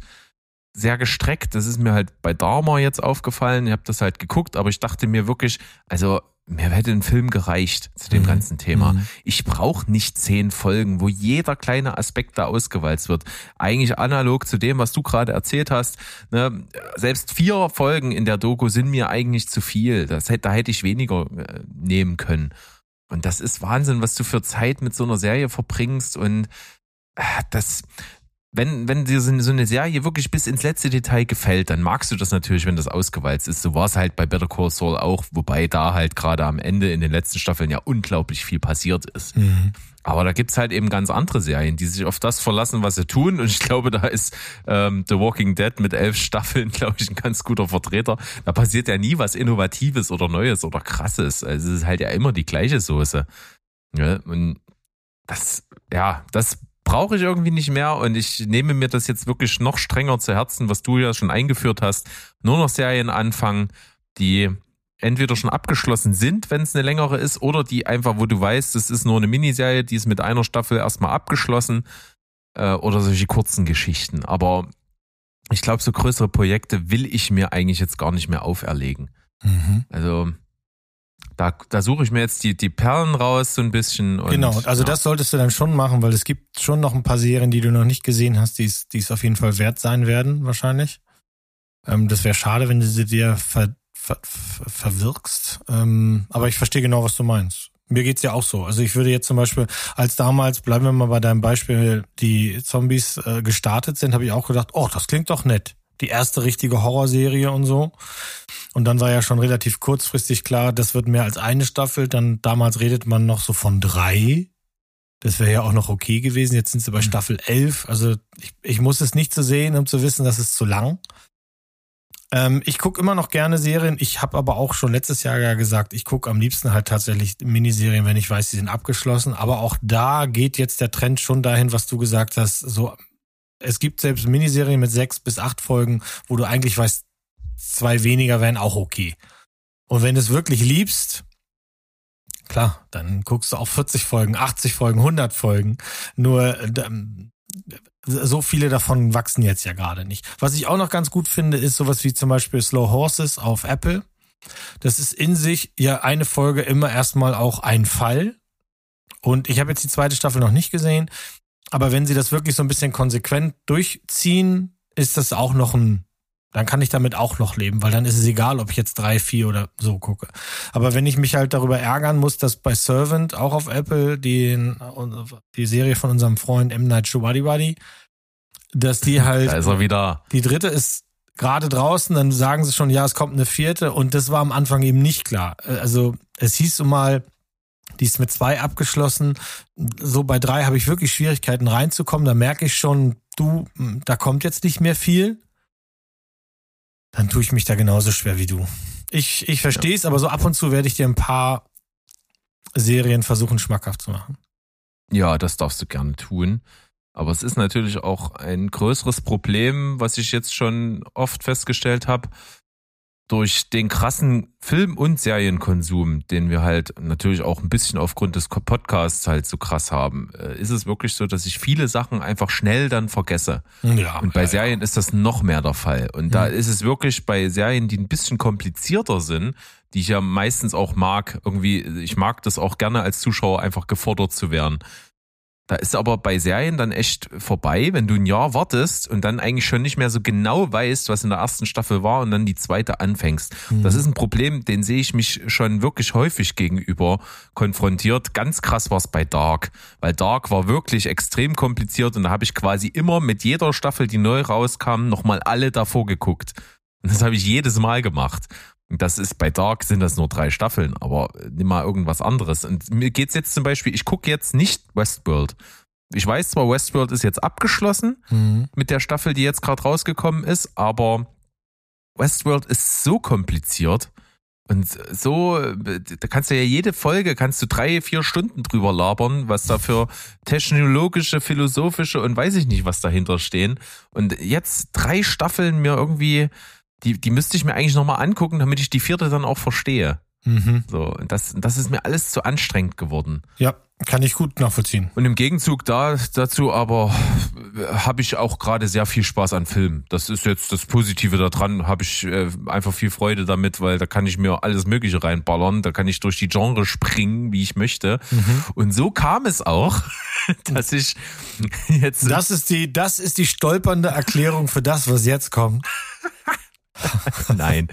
sehr gestreckt. Das ist mir halt bei Dharma jetzt aufgefallen. Ich habe das halt geguckt, aber ich dachte mir wirklich, also mir hätte ein Film gereicht zu dem mhm. ganzen Thema. Mhm. Ich brauche nicht zehn Folgen, wo jeder kleine Aspekt da ausgewalzt wird. Eigentlich analog zu dem, was du gerade erzählt hast. Ne? Selbst vier Folgen in der Doku sind mir eigentlich zu viel. Das, da hätte ich weniger äh, nehmen können. Und das ist Wahnsinn, was du für Zeit mit so einer Serie verbringst. Und äh, das, wenn, wenn dir so eine Serie wirklich bis ins letzte Detail gefällt, dann magst du das natürlich, wenn das ausgewalzt ist. So war es halt bei Better Call Saul auch, wobei da halt gerade am Ende in den letzten Staffeln ja unglaublich viel passiert ist. Mhm. Aber da gibt's halt eben ganz andere Serien, die sich auf das verlassen, was sie tun. Und ich glaube, da ist ähm, The Walking Dead mit elf Staffeln, glaube ich, ein ganz guter Vertreter. Da passiert ja nie was Innovatives oder Neues oder Krasses. Also es ist halt ja immer die gleiche Soße. Ja, und das, ja, das brauche ich irgendwie nicht mehr und ich nehme mir das jetzt wirklich noch strenger zu Herzen, was du ja schon eingeführt hast. Nur noch Serien anfangen, die entweder schon abgeschlossen sind, wenn es eine längere ist, oder die einfach, wo du weißt, es ist nur eine Miniserie, die ist mit einer Staffel erstmal abgeschlossen, äh, oder solche kurzen Geschichten. Aber ich glaube, so größere Projekte will ich mir eigentlich jetzt gar nicht mehr auferlegen. Mhm. Also da, da suche ich mir jetzt die, die Perlen raus so ein bisschen. Und, genau, also ja. das solltest du dann schon machen, weil es gibt schon noch ein paar Serien, die du noch nicht gesehen hast, die es auf jeden Fall wert sein werden, wahrscheinlich. Ähm, das wäre schade, wenn du sie dir ver, ver, ver, verwirkst. Ähm, aber ich verstehe genau, was du meinst. Mir geht's ja auch so. Also ich würde jetzt zum Beispiel, als damals, bleiben wir mal bei deinem Beispiel, die Zombies äh, gestartet sind, habe ich auch gedacht, oh, das klingt doch nett die erste richtige Horrorserie und so. Und dann war ja schon relativ kurzfristig klar, das wird mehr als eine Staffel. Dann damals redet man noch so von drei. Das wäre ja auch noch okay gewesen. Jetzt sind sie bei mhm. Staffel 11. Also ich, ich muss es nicht zu so sehen, um zu wissen, das ist zu lang. Ähm, ich gucke immer noch gerne Serien. Ich habe aber auch schon letztes Jahr ja gesagt, ich gucke am liebsten halt tatsächlich Miniserien, wenn ich weiß, sie sind abgeschlossen. Aber auch da geht jetzt der Trend schon dahin, was du gesagt hast, so es gibt selbst Miniserien mit sechs bis acht Folgen, wo du eigentlich weißt, zwei weniger wären auch okay. Und wenn du es wirklich liebst, klar, dann guckst du auch 40 Folgen, 80 Folgen, 100 Folgen. Nur ähm, so viele davon wachsen jetzt ja gerade nicht. Was ich auch noch ganz gut finde, ist sowas wie zum Beispiel Slow Horses auf Apple. Das ist in sich ja eine Folge immer erstmal auch ein Fall. Und ich habe jetzt die zweite Staffel noch nicht gesehen. Aber wenn sie das wirklich so ein bisschen konsequent durchziehen, ist das auch noch ein, dann kann ich damit auch noch leben, weil dann ist es egal, ob ich jetzt drei, vier oder so gucke. Aber wenn ich mich halt darüber ärgern muss, dass bei Servant auch auf Apple die, die Serie von unserem Freund M. Night Shyamalan, dass die halt, da ist er wieder. Die dritte ist gerade draußen, dann sagen sie schon, ja, es kommt eine vierte und das war am Anfang eben nicht klar. Also es hieß so mal, die ist mit zwei abgeschlossen. So bei drei habe ich wirklich Schwierigkeiten reinzukommen. Da merke ich schon, du, hm, da kommt jetzt nicht mehr viel. Dann tue ich mich da genauso schwer wie du. Ich, ich verstehe es, aber so ab und zu werde ich dir ein paar Serien versuchen, schmackhaft zu machen. Ja, das darfst du gerne tun. Aber es ist natürlich auch ein größeres Problem, was ich jetzt schon oft festgestellt habe durch den krassen Film- und Serienkonsum, den wir halt natürlich auch ein bisschen aufgrund des Podcasts halt so krass haben, äh, ist es wirklich so, dass ich viele Sachen einfach schnell dann vergesse. Ja, und bei ja, Serien ja. ist das noch mehr der Fall. Und mhm. da ist es wirklich bei Serien, die ein bisschen komplizierter sind, die ich ja meistens auch mag, irgendwie, ich mag das auch gerne als Zuschauer einfach gefordert zu werden Da ist aber bei Serien dann echt vorbei, wenn du ein Jahr wartest und dann eigentlich schon nicht mehr so genau weißt, was in der ersten Staffel war und dann die zweite anfängst. Mhm. Das ist ein Problem, den sehe ich mich schon wirklich häufig gegenüber konfrontiert. Ganz krass war es bei Dark, weil Dark war wirklich extrem kompliziert und da habe ich quasi immer mit jeder Staffel, die neu rauskam, nochmal alle davor geguckt. Und das habe ich jedes Mal gemacht. Das ist bei Dark sind das nur drei Staffeln, aber nimm mal irgendwas anderes. Und mir geht's jetzt zum Beispiel, ich gucke jetzt nicht Westworld. Ich weiß zwar, Westworld ist jetzt abgeschlossen mhm. mit der Staffel, die jetzt gerade rausgekommen ist, aber Westworld ist so kompliziert und so, da kannst du ja jede Folge, kannst du drei, vier Stunden drüber labern, was da für technologische, philosophische und weiß ich nicht, was dahinter stehen. Und jetzt drei Staffeln mir irgendwie die, die müsste ich mir eigentlich nochmal angucken, damit ich die vierte dann auch verstehe. Mhm. So, das, das ist mir alles zu anstrengend geworden. Ja, kann ich gut nachvollziehen. Und im Gegenzug da, dazu aber habe ich auch gerade sehr viel Spaß an Filmen. Das ist jetzt das Positive daran, habe ich äh, einfach viel Freude damit, weil da kann ich mir alles Mögliche reinballern, da kann ich durch die Genre springen, wie ich möchte. Mhm. Und so kam es auch, dass ich jetzt. Das ist die, das ist die stolpernde Erklärung für das, was jetzt kommt. Nein.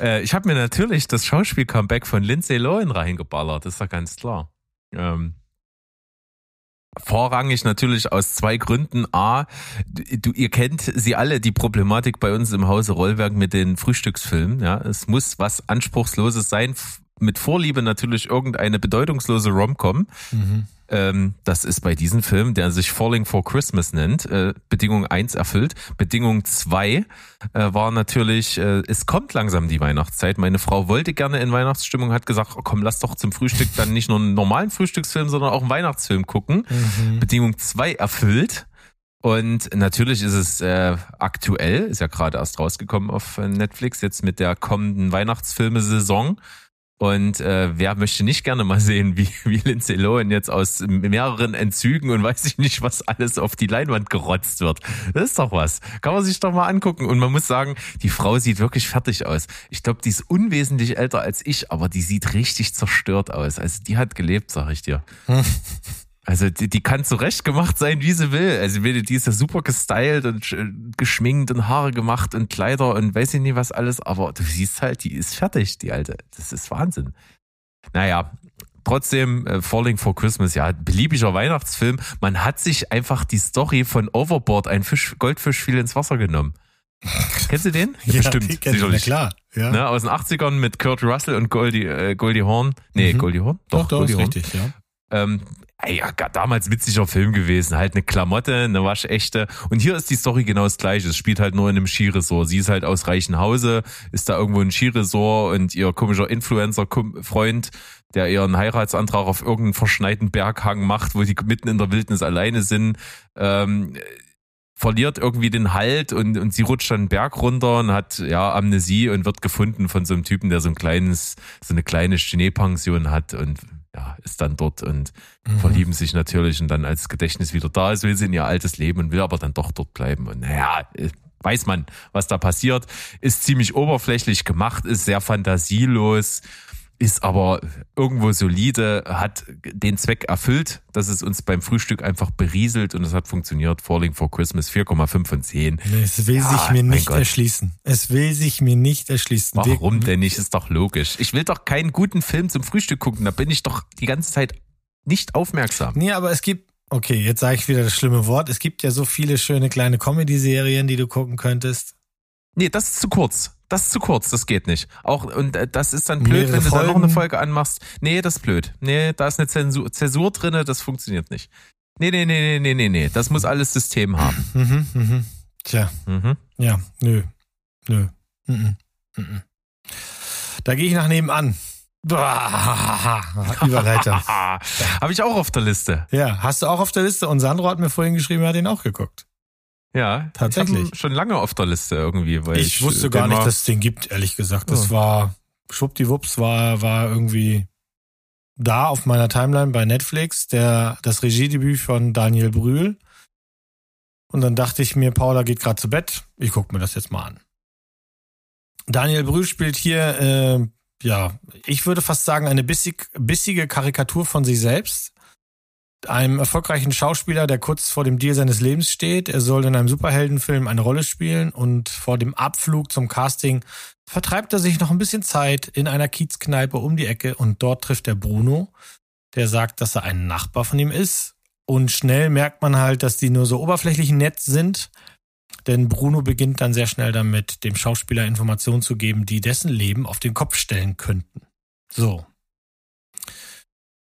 Äh, ich habe mir natürlich das Schauspiel-Comeback von Lindsay Lohan reingeballert, ist ja ganz klar. Ähm, Vorrangig natürlich aus zwei Gründen. A, du, ihr kennt sie alle, die Problematik bei uns im Hause Rollwerk mit den Frühstücksfilmen. Ja, es muss was Anspruchsloses sein. Mit Vorliebe natürlich irgendeine bedeutungslose Rom-Com. Mhm. Ähm, das ist bei diesem Film, der sich Falling for Christmas nennt, äh, Bedingung eins erfüllt. Bedingung zwei äh, war natürlich, äh, es kommt langsam die Weihnachtszeit. Meine Frau wollte gerne in Weihnachtsstimmung, hat gesagt, oh, komm, lass doch zum Frühstück dann nicht nur einen normalen Frühstücksfilm, sondern auch einen Weihnachtsfilm gucken. Mhm. Bedingung zwei erfüllt. Und natürlich ist es äh, aktuell, ist ja gerade erst rausgekommen auf Netflix, jetzt mit der kommenden Weihnachtsfilme-Saison. Und äh, wer möchte nicht gerne mal sehen, wie, wie Lindsay Lohan jetzt aus mehreren Entzügen und weiß ich nicht, was alles auf die Leinwand gerotzt wird. Das ist doch was. Kann man sich doch mal angucken. Und man muss sagen, die Frau sieht wirklich fertig aus. Ich glaube, die ist unwesentlich älter als ich, aber die sieht richtig zerstört aus. Also die hat gelebt, sag ich dir. Also die, die kann zurecht gemacht sein, wie sie will. Also die ist ja super gestylt und geschminkt und Haare gemacht und Kleider und weiß ich nicht was alles. Aber du siehst halt, die ist fertig, die alte. Das ist Wahnsinn. Naja, trotzdem äh, Falling for Christmas, ja, beliebiger Weihnachtsfilm. Man hat sich einfach die Story von Overboard, ein Fisch, Goldfisch fiel ins Wasser genommen. Kennst du den? Ja, Bestimmt, die sicherlich. klar. Ja. Ne, aus den 80ern mit Kurt Russell und Goldie, äh, Goldie Horn. Nee, mhm. Goldie Horn? Doch, doch, Goldie Horn. richtig, ja. Ähm, ey, ja, damals witziger Film gewesen. Halt eine Klamotte, eine waschechte. Und hier ist die Story genau das gleiche. Es spielt halt nur in einem Skiresort. Sie ist halt aus Reichenhause, ist da irgendwo ein Skiresort und ihr komischer Influencer-Freund, der ihren Heiratsantrag auf irgendeinen verschneiten Berghang macht, wo die mitten in der Wildnis alleine sind, ähm, verliert irgendwie den Halt und, und sie rutscht dann Berg runter und hat ja Amnesie und wird gefunden von so einem Typen, der so ein kleines, so eine kleine Schneepension hat und ja, ist dann dort und mhm. verlieben sich natürlich und dann als Gedächtnis wieder da ist, will sie in ihr altes Leben und will aber dann doch dort bleiben. Und naja, äh, weiß man, was da passiert, ist ziemlich oberflächlich gemacht, ist sehr fantasielos ist aber irgendwo solide, hat den Zweck erfüllt, dass es uns beim Frühstück einfach berieselt und es hat funktioniert. Falling for Christmas 4,5 von 10. Es will ja, sich mir nicht Gott. erschließen. Es will sich mir nicht erschließen. Warum denn nicht? Ist doch logisch. Ich will doch keinen guten Film zum Frühstück gucken. Da bin ich doch die ganze Zeit nicht aufmerksam. Nee, aber es gibt, okay, jetzt sage ich wieder das schlimme Wort. Es gibt ja so viele schöne kleine Comedy-Serien, die du gucken könntest. Nee, das ist zu kurz. Das ist zu kurz, das geht nicht. Auch, und äh, das ist dann blöd, Mehrere wenn du Folgen. dann noch eine Folge anmachst. Nee, das ist blöd. Nee, da ist eine Zensur, Zäsur drinne, das funktioniert nicht. Nee, nee, nee, nee, nee, nee, nee. Das muss alles System haben. Mhm, mhm. Tja. Mhm. Ja, nö. Nö. Mhm. Mhm. Da gehe ich nach nebenan. Überleiter. Habe ich auch auf der Liste. Ja, hast du auch auf der Liste? Und Sandro hat mir vorhin geschrieben, er hat ihn auch geguckt. Ja, tatsächlich. Ich schon lange auf der Liste irgendwie. Weil ich, ich wusste gar nicht, dass es den gibt, ehrlich gesagt. Das oh. war, schwuppdiwupps, war, war irgendwie da auf meiner Timeline bei Netflix, der, das Regiedebüt von Daniel Brühl. Und dann dachte ich mir, Paula geht gerade zu Bett. Ich gucke mir das jetzt mal an. Daniel Brühl spielt hier, äh, ja, ich würde fast sagen, eine bissig, bissige Karikatur von sich selbst. Einem erfolgreichen Schauspieler, der kurz vor dem Deal seines Lebens steht. Er soll in einem Superheldenfilm eine Rolle spielen und vor dem Abflug zum Casting vertreibt er sich noch ein bisschen Zeit in einer Kiezkneipe um die Ecke und dort trifft er Bruno, der sagt, dass er ein Nachbar von ihm ist. Und schnell merkt man halt, dass die nur so oberflächlich nett sind, denn Bruno beginnt dann sehr schnell damit, dem Schauspieler Informationen zu geben, die dessen Leben auf den Kopf stellen könnten. So.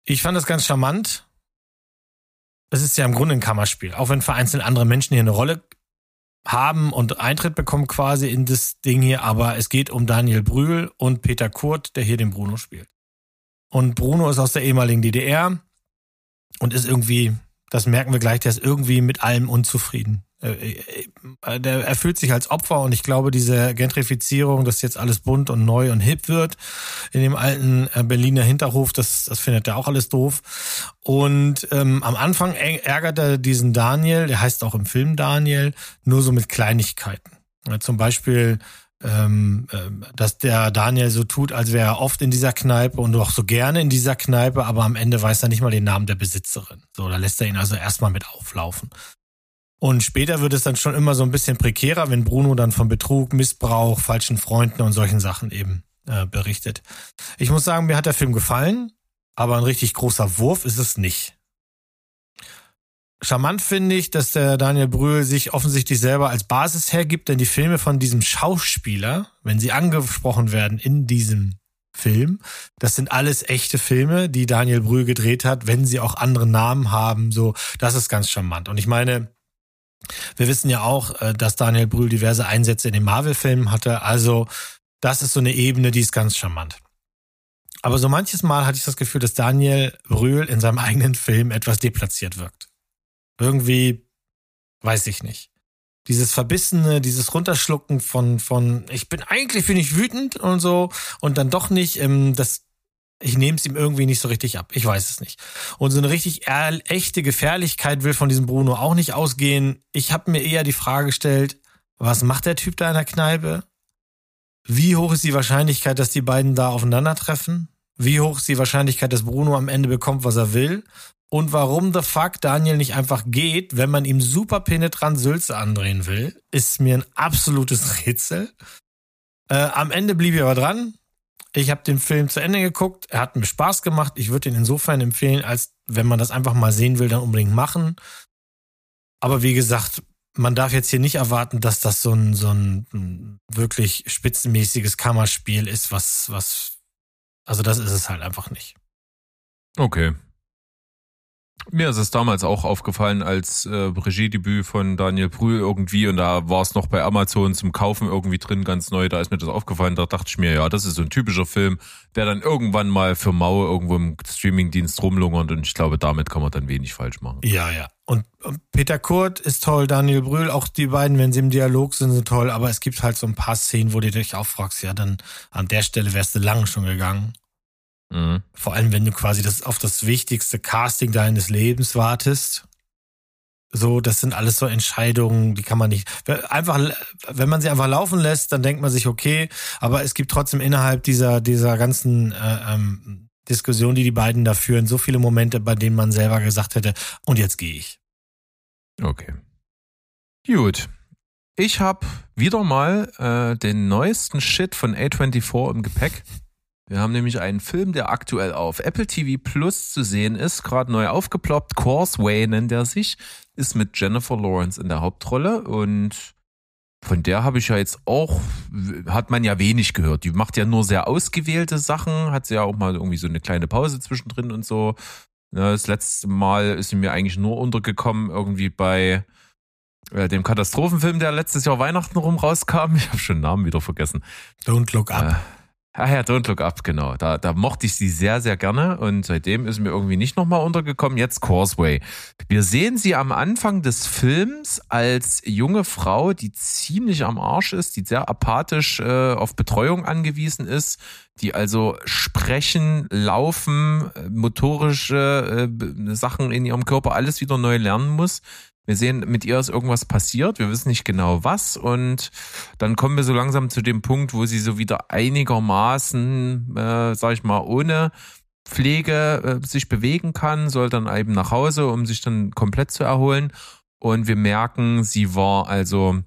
Ich fand das ganz charmant. Es ist ja im Grunde ein Kammerspiel, auch wenn vereinzelt andere Menschen hier eine Rolle haben und Eintritt bekommen quasi in das Ding hier, aber es geht um Daniel Brühl und Peter Kurt, der hier den Bruno spielt. Und Bruno ist aus der ehemaligen DDR und ist irgendwie, das merken wir gleich, der ist irgendwie mit allem unzufrieden. Äh, äh, der erfüllt sich als Opfer und ich glaube, diese Gentrifizierung, dass jetzt alles bunt und neu und hip wird in dem alten äh, Berliner Hinterhof, das, das findet er auch alles doof. Und ähm, am Anfang ärgert er diesen Daniel, der heißt auch im Film Daniel, nur so mit Kleinigkeiten. Zum Beispiel ähm, dass der Daniel so tut, als wäre er oft in dieser Kneipe und auch so gerne in dieser Kneipe, aber am Ende weiß er nicht mal den Namen der Besitzerin. So, da lässt er ihn also erstmal mit auflaufen. Und später wird es dann schon immer so ein bisschen prekärer, wenn Bruno dann von Betrug, Missbrauch, falschen Freunden und solchen Sachen eben äh, berichtet. Ich muss sagen, mir hat der Film gefallen, aber ein richtig großer Wurf ist es nicht. Charmant finde ich, dass der Daniel Brühl sich offensichtlich selber als Basis hergibt, denn die Filme von diesem Schauspieler, wenn sie angesprochen werden in diesem Film, das sind alles echte Filme, die Daniel Brühl gedreht hat, wenn sie auch andere Namen haben, so, das ist ganz charmant. Und ich meine, wir wissen ja auch, äh, dass Daniel Brühl diverse Einsätze in den Marvel-Filmen hatte. Also das ist so eine Ebene, die ist ganz charmant. Aber so manches Mal hatte ich das Gefühl, dass Daniel Brühl in seinem eigenen Film etwas deplatziert wirkt. Irgendwie, weiß ich nicht. Dieses Verbissene, dieses Runterschlucken von, von, ich bin eigentlich bin ich wütend und so und dann doch nicht, ähm, das ich nehme es ihm irgendwie nicht so richtig ab. Ich weiß es nicht. Und so eine richtig echte Gefährlichkeit will von diesem Bruno auch nicht ausgehen. Ich habe mir eher die Frage gestellt, was macht der Typ da in der Kneipe? Wie hoch ist die Wahrscheinlichkeit, dass die beiden da aufeinandertreffen? Wie hoch ist die Wahrscheinlichkeit, dass Bruno am Ende bekommt, was er will? Und warum the fuck Daniel nicht einfach geht, wenn man ihm super penetrant Sülze andrehen will, ist mir ein absolutes Rätsel. Äh, am Ende blieb ich aber dran. Ich habe den Film zu Ende geguckt. Er hat mir Spaß gemacht. Ich würde ihn insofern empfehlen, als wenn man das einfach mal sehen will, dann unbedingt machen. Aber wie gesagt, man darf jetzt hier nicht erwarten, dass das so ein, so ein wirklich spitzenmäßiges Kammerspiel ist, was, was, also das ist es halt einfach nicht. Okay. Mir ist es damals auch aufgefallen als äh, Regiedebüt von Daniel Brühl irgendwie und da war es noch bei Amazon zum Kaufen irgendwie drin, ganz neu. Da ist mir das aufgefallen. Da dachte ich mir, ja, das ist so ein typischer Film, der dann irgendwann mal für Mau irgendwo im Streamingdienst rumlungert und ich glaube, damit kann man dann wenig falsch machen. Ja, ja. Und Peter Kurt ist toll, Daniel Brühl, auch die beiden, wenn sie im Dialog sind, sind toll, aber es gibt halt so ein paar Szenen, wo du dich auch fragst, ja, dann an der Stelle wärst du lange schon gegangen. Mhm. Vor allem, wenn du quasi das auf das wichtigste Casting deines Lebens wartest. So, das sind alles so Entscheidungen, die kann man nicht einfach, wenn man sie einfach laufen lässt, dann denkt man sich okay, aber es gibt trotzdem innerhalb dieser dieser ganzen äh, ähm, Diskussion, die die beiden da führen, so viele Momente, bei denen man selber gesagt hätte, und jetzt gehe ich. Okay. Gut. Ich habe wieder mal äh, den neuesten Shit von A24 im Gepäck. Wir haben nämlich einen Film, der aktuell auf Apple TV Plus zu sehen ist, gerade neu aufgeploppt. Causeway nennt er sich, ist mit Jennifer Lawrence in der Hauptrolle und von der habe ich ja jetzt auch, hat man ja wenig gehört. Die macht ja nur sehr ausgewählte Sachen, hat sie ja auch mal irgendwie so eine kleine Pause zwischendrin und so. Das letzte Mal ist sie mir eigentlich nur untergekommen, irgendwie bei äh, dem Katastrophenfilm, der letztes Jahr Weihnachten rum rauskam. Ich habe schon den Namen wieder vergessen. Don't Look Up. Ah ja, Don't Look Up, genau. Da, da mochte ich sie sehr, sehr gerne und seitdem ist mir irgendwie nicht nochmal untergekommen. Jetzt Causeway. Wir sehen sie am Anfang des Films als junge Frau, die ziemlich am Arsch ist, die sehr apathisch äh, auf Betreuung angewiesen ist, die also sprechen, laufen, äh, motorische äh, Sachen in ihrem Körper alles wieder neu lernen muss wir sehen, mit ihr ist irgendwas passiert, wir wissen nicht genau was. Und dann kommen wir so langsam zu dem Punkt, wo sie so wieder einigermaßen, äh, sag ich mal, ohne Pflege äh, sich bewegen kann, soll dann eben nach Hause, um sich dann komplett zu erholen. Und wir merken, sie war also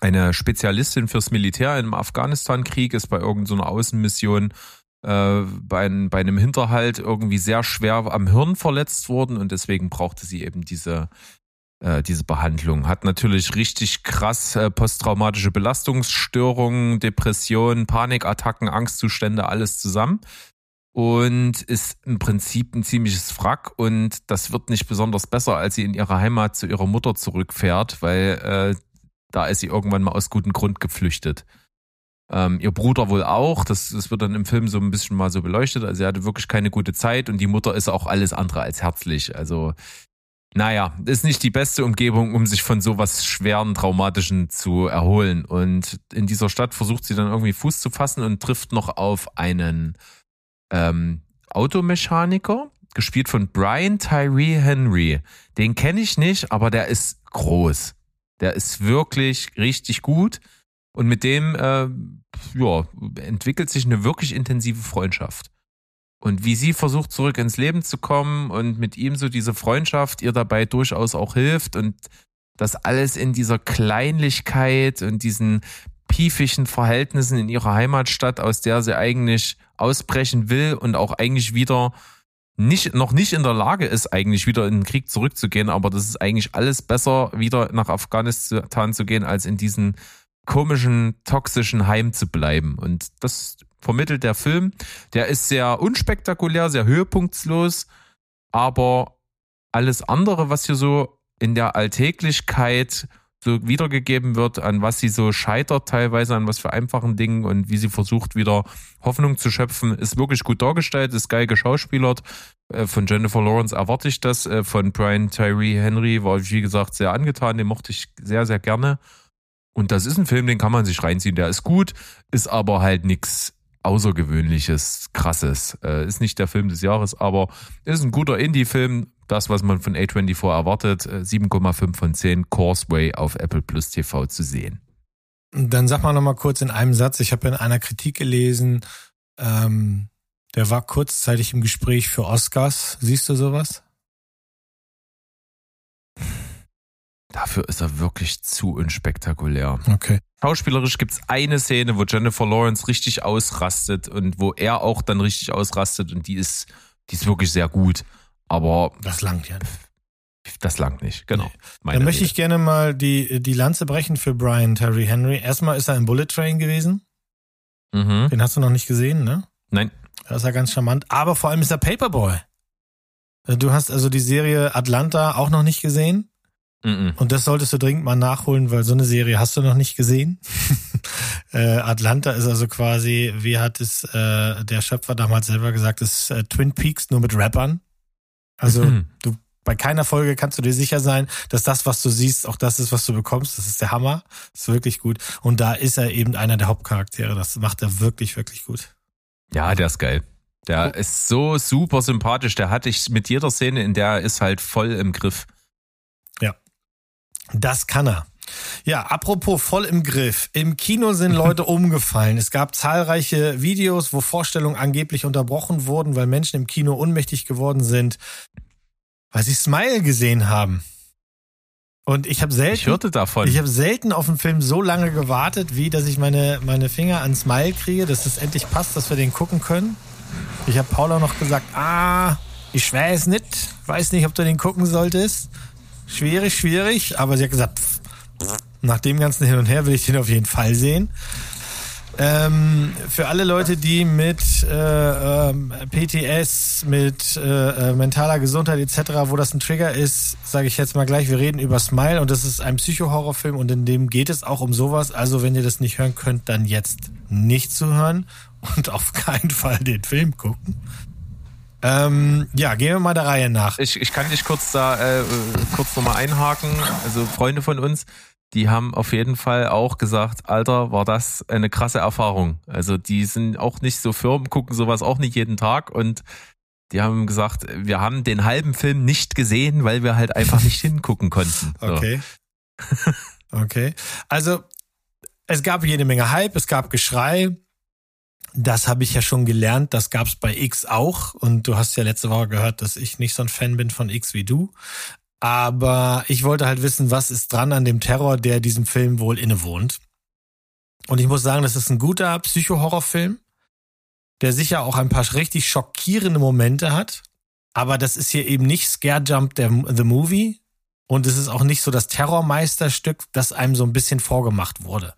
eine Spezialistin fürs Militär im Afghanistan-Krieg, ist bei irgendeiner Außenmission äh, bei, bei einem Hinterhalt irgendwie sehr schwer am Hirn verletzt worden. Und deswegen brauchte sie eben diese äh, diese Behandlung. Hat natürlich richtig krass äh, posttraumatische Belastungsstörungen, Depressionen, Panikattacken, Angstzustände, alles zusammen. Und ist im Prinzip ein ziemliches Wrack und das wird nicht besonders besser, als sie in ihre Heimat zu ihrer Mutter zurückfährt, weil äh, da ist sie irgendwann mal aus gutem Grund geflüchtet. Ähm, ihr Bruder wohl auch, das, das wird dann im Film so ein bisschen mal so beleuchtet. Also er hatte wirklich keine gute Zeit und die Mutter ist auch alles andere als herzlich. Also, naja, ist nicht die beste Umgebung, um sich von sowas schweren, traumatischen zu erholen. Und in dieser Stadt versucht sie dann irgendwie Fuß zu fassen und trifft noch auf einen ähm, Automechaniker, gespielt von Brian Tyree Henry. Den kenne ich nicht, aber der ist groß. Der ist wirklich richtig gut. Und mit dem äh, ja, entwickelt sich eine wirklich intensive Freundschaft. Und wie sie versucht, zurück ins Leben zu kommen und mit ihm so diese Freundschaft ihr dabei durchaus auch hilft und das alles in dieser Kleinlichkeit und diesen piefischen Verhältnissen in ihrer Heimatstadt, aus der sie eigentlich ausbrechen will und auch eigentlich wieder nicht, noch nicht in der Lage ist, eigentlich wieder in den Krieg zurückzugehen, aber das ist eigentlich alles besser, wieder nach Afghanistan zu gehen, als in diesen komischen, toxischen Heim zu bleiben. Und das vermittelt der Film. Der ist sehr unspektakulär, sehr höhepunktslos, aber alles andere, was hier so in der Alltäglichkeit so wiedergegeben wird, an was sie so scheitert teilweise, an was für einfachen Dingen und wie sie versucht wieder Hoffnung zu schöpfen, ist wirklich gut dargestellt, ist geil geschauspielert. Äh, von Jennifer Lawrence erwarte ich das. Äh, von Brian Tyree Henry war ich, wie gesagt, sehr angetan. Den mochte ich sehr, sehr gerne. Und das ist ein Film, den kann man sich reinziehen. Der ist gut, ist aber halt nichts Außergewöhnliches, Krasses. Äh, ist nicht der Film des Jahres, aber ist ein guter Indie-Film. Das, was man von A24 erwartet. 7,5 von 10 Courseway auf Apple Plus TV zu sehen. Dann sag mal nochmal kurz in einem Satz. Ich habe in einer Kritik gelesen, ähm, der war kurzzeitig im Gespräch für Oscars. Siehst du sowas? Dafür ist er wirklich zu unspektakulär. Okay. Schauspielerisch gibt's eine Szene, wo Jennifer Lawrence richtig ausrastet und wo er auch dann richtig ausrastet und die ist, die ist wirklich sehr gut. Aber. Das langt ja. Das langt nicht, genau. Nee. Dann möchte ich gerne mal die, die Lanze brechen für Brian Terry Henry. Erstmal ist er im Bullet Train gewesen. Mhm. Den hast du noch nicht gesehen, ne? Nein. Das ist ja ganz charmant. Aber vor allem ist er Paperboy. Du hast also die Serie Atlanta auch noch nicht gesehen? Mm Und das solltest du dringend mal nachholen, weil so eine Serie hast du noch nicht gesehen. äh, Atlanta ist also quasi, wie hat es äh, der Schöpfer damals selber gesagt, ist äh, Twin Peaks nur mit Rappern. Also mhm. du bei keiner Folge kannst du dir sicher sein, dass das, was du siehst, auch das ist, was du bekommst. Das ist der Hammer. Das ist wirklich gut. Und da ist er eben einer der Hauptcharaktere. Das macht er wirklich, wirklich gut. Ja, der ist geil. Der oh. ist so super sympathisch. Der hatte ich mit jeder Szene, in der er ist halt voll im Griff. Das kann er. Ja, apropos voll im Griff. Im Kino sind Leute umgefallen. Es gab zahlreiche Videos, wo Vorstellungen angeblich unterbrochen wurden, weil Menschen im Kino ohnmächtig geworden sind, weil sie Smile gesehen haben. Und ich habe selten, ich hörte davon. Ich habe selten auf einen Film so lange gewartet, wie dass ich meine meine Finger an Smile kriege, dass es endlich passt, dass wir den gucken können. Ich habe Paula noch gesagt, ah, ich weiß nicht, weiß nicht, ob du den gucken solltest. Schwierig, schwierig, aber sie hat gesagt, pff, nach dem ganzen Hin und Her will ich den auf jeden Fall sehen. Ähm, für alle Leute, die mit äh, ähm, PTS, mit äh, äh, mentaler Gesundheit etc., wo das ein Trigger ist, sage ich jetzt mal gleich, wir reden über Smile und das ist ein Psycho-Horrorfilm und in dem geht es auch um sowas. Also wenn ihr das nicht hören könnt, dann jetzt nicht zuhören und auf keinen Fall den Film gucken. Ähm, ja, gehen wir mal der Reihe nach. Ich, ich kann dich kurz da äh, kurz nochmal einhaken. Also Freunde von uns, die haben auf jeden Fall auch gesagt, Alter, war das eine krasse Erfahrung. Also die sind auch nicht so firm, gucken sowas auch nicht jeden Tag und die haben gesagt, wir haben den halben Film nicht gesehen, weil wir halt einfach nicht hingucken konnten. So. Okay. Okay. Also es gab jede Menge Hype, es gab Geschrei. Das habe ich ja schon gelernt, das gab es bei X auch. Und du hast ja letzte Woche gehört, dass ich nicht so ein Fan bin von X wie du. Aber ich wollte halt wissen, was ist dran an dem Terror, der diesem Film wohl innewohnt. Und ich muss sagen, das ist ein guter Psycho-Horrorfilm, der sicher auch ein paar richtig schockierende Momente hat. Aber das ist hier eben nicht Scare Jump der The Movie. Und es ist auch nicht so das Terrormeisterstück, das einem so ein bisschen vorgemacht wurde.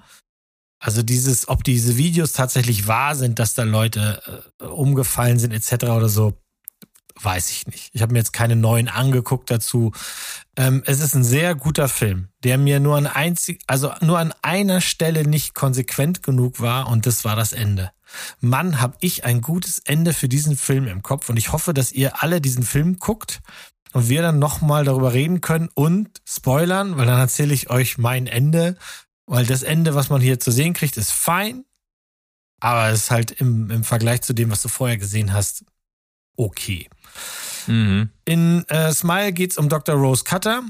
Also dieses, ob diese Videos tatsächlich wahr sind, dass da Leute äh, umgefallen sind etc. oder so, weiß ich nicht. Ich habe mir jetzt keine neuen angeguckt dazu. Ähm, es ist ein sehr guter Film, der mir nur an einzig, also nur an einer Stelle nicht konsequent genug war und das war das Ende. Mann, hab ich ein gutes Ende für diesen Film im Kopf und ich hoffe, dass ihr alle diesen Film guckt und wir dann nochmal darüber reden können und spoilern, weil dann erzähle ich euch mein Ende weil das Ende, was man hier zu sehen kriegt, ist fein, aber es ist halt im, im Vergleich zu dem, was du vorher gesehen hast, okay. Mhm. In äh, Smile geht's um Dr. Rose Cutter,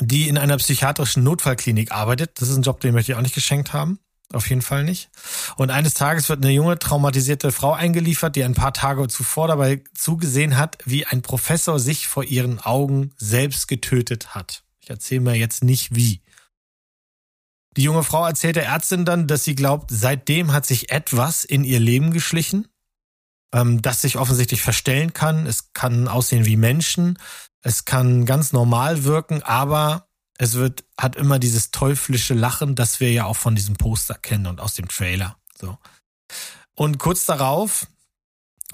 die in einer psychiatrischen Notfallklinik arbeitet. Das ist ein Job, den möchte ich auch nicht geschenkt haben. Auf jeden Fall nicht. Und eines Tages wird eine junge, traumatisierte Frau eingeliefert, die ein paar Tage zuvor dabei zugesehen hat, wie ein Professor sich vor ihren Augen selbst getötet hat. Ich erzähle mir jetzt nicht wie. Die junge Frau erzählt der Ärztin dann, dass sie glaubt, seitdem hat sich etwas in ihr Leben geschlichen, ähm, das sich offensichtlich verstellen kann. Es kann aussehen wie Menschen, es kann ganz normal wirken, aber es wird, hat immer dieses teuflische Lachen, das wir ja auch von diesem Poster kennen und aus dem Trailer. So. Und kurz darauf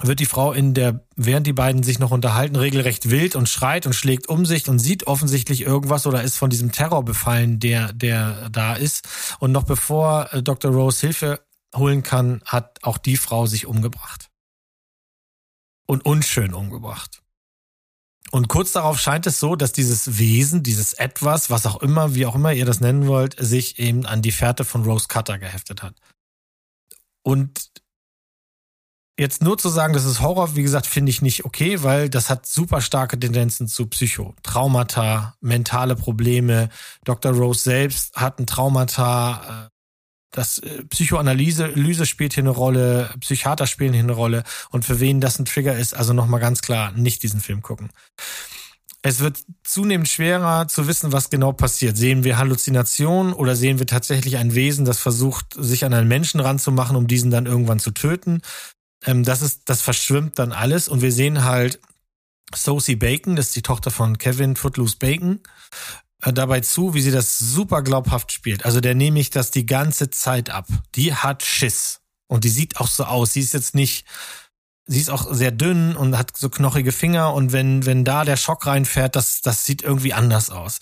wird die Frau in der, während die beiden sich noch unterhalten, regelrecht wild und schreit und schlägt um sich und sieht offensichtlich irgendwas oder ist von diesem Terror befallen, der, der da ist. Und noch bevor äh, Dr. Rose Hilfe holen kann, hat auch die Frau sich umgebracht. Und unschön umgebracht. Und kurz darauf scheint es so, dass dieses Wesen, dieses Etwas, was auch immer, wie auch immer ihr das nennen wollt, sich eben an die Fährte von Rose Cutter geheftet hat. Und Jetzt nur zu sagen, das ist Horror, wie gesagt, finde ich nicht okay, weil das hat super starke Tendenzen zu Psycho. Traumata, mentale Probleme. Dr. Rose selbst hat ein Traumata. Äh, das äh, Psychoanalyse Lyse spielt hier eine Rolle, Psychiater spielen hier eine Rolle. Und für wen das ein Trigger ist, also nochmal ganz klar, nicht diesen Film gucken. Es wird zunehmend schwerer zu wissen, was genau passiert. Sehen wir Halluzinationen oder sehen wir tatsächlich ein Wesen, das versucht, sich an einen Menschen ranzumachen, um diesen dann irgendwann zu töten? Ähm, das ist, das verschwimmt dann alles und wir sehen halt Sosie Bacon, das ist die Tochter von Kevin Footloose Bacon, äh, dabei zu, wie sie das super glaubhaft spielt. Also der nehme ich das die ganze Zeit ab. Die hat Schiss. Und die sieht auch so aus. Sie ist jetzt nicht, sie ist auch sehr dünn und hat so knochige Finger und wenn, wenn da der Schock reinfährt, das, das sieht irgendwie anders aus.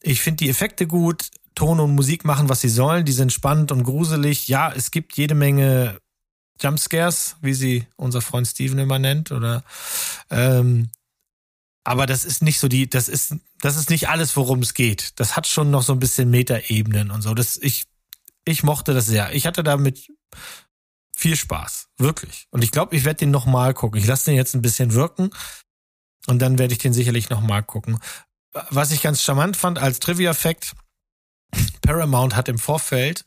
Ich finde die Effekte gut. Ton und Musik machen, was sie sollen. Die sind spannend und gruselig. Ja, es gibt jede Menge Jumpscares, wie sie unser Freund Steven immer nennt, oder ähm, aber das ist nicht so die, das ist, das ist nicht alles, worum es geht. Das hat schon noch so ein bisschen Metaebenen und so. Das, ich, ich mochte das sehr. Ich hatte damit viel Spaß. Wirklich. Und ich glaube, ich werde den nochmal gucken. Ich lasse den jetzt ein bisschen wirken. Und dann werde ich den sicherlich nochmal gucken. Was ich ganz charmant fand als Trivia-Fact, Paramount hat im Vorfeld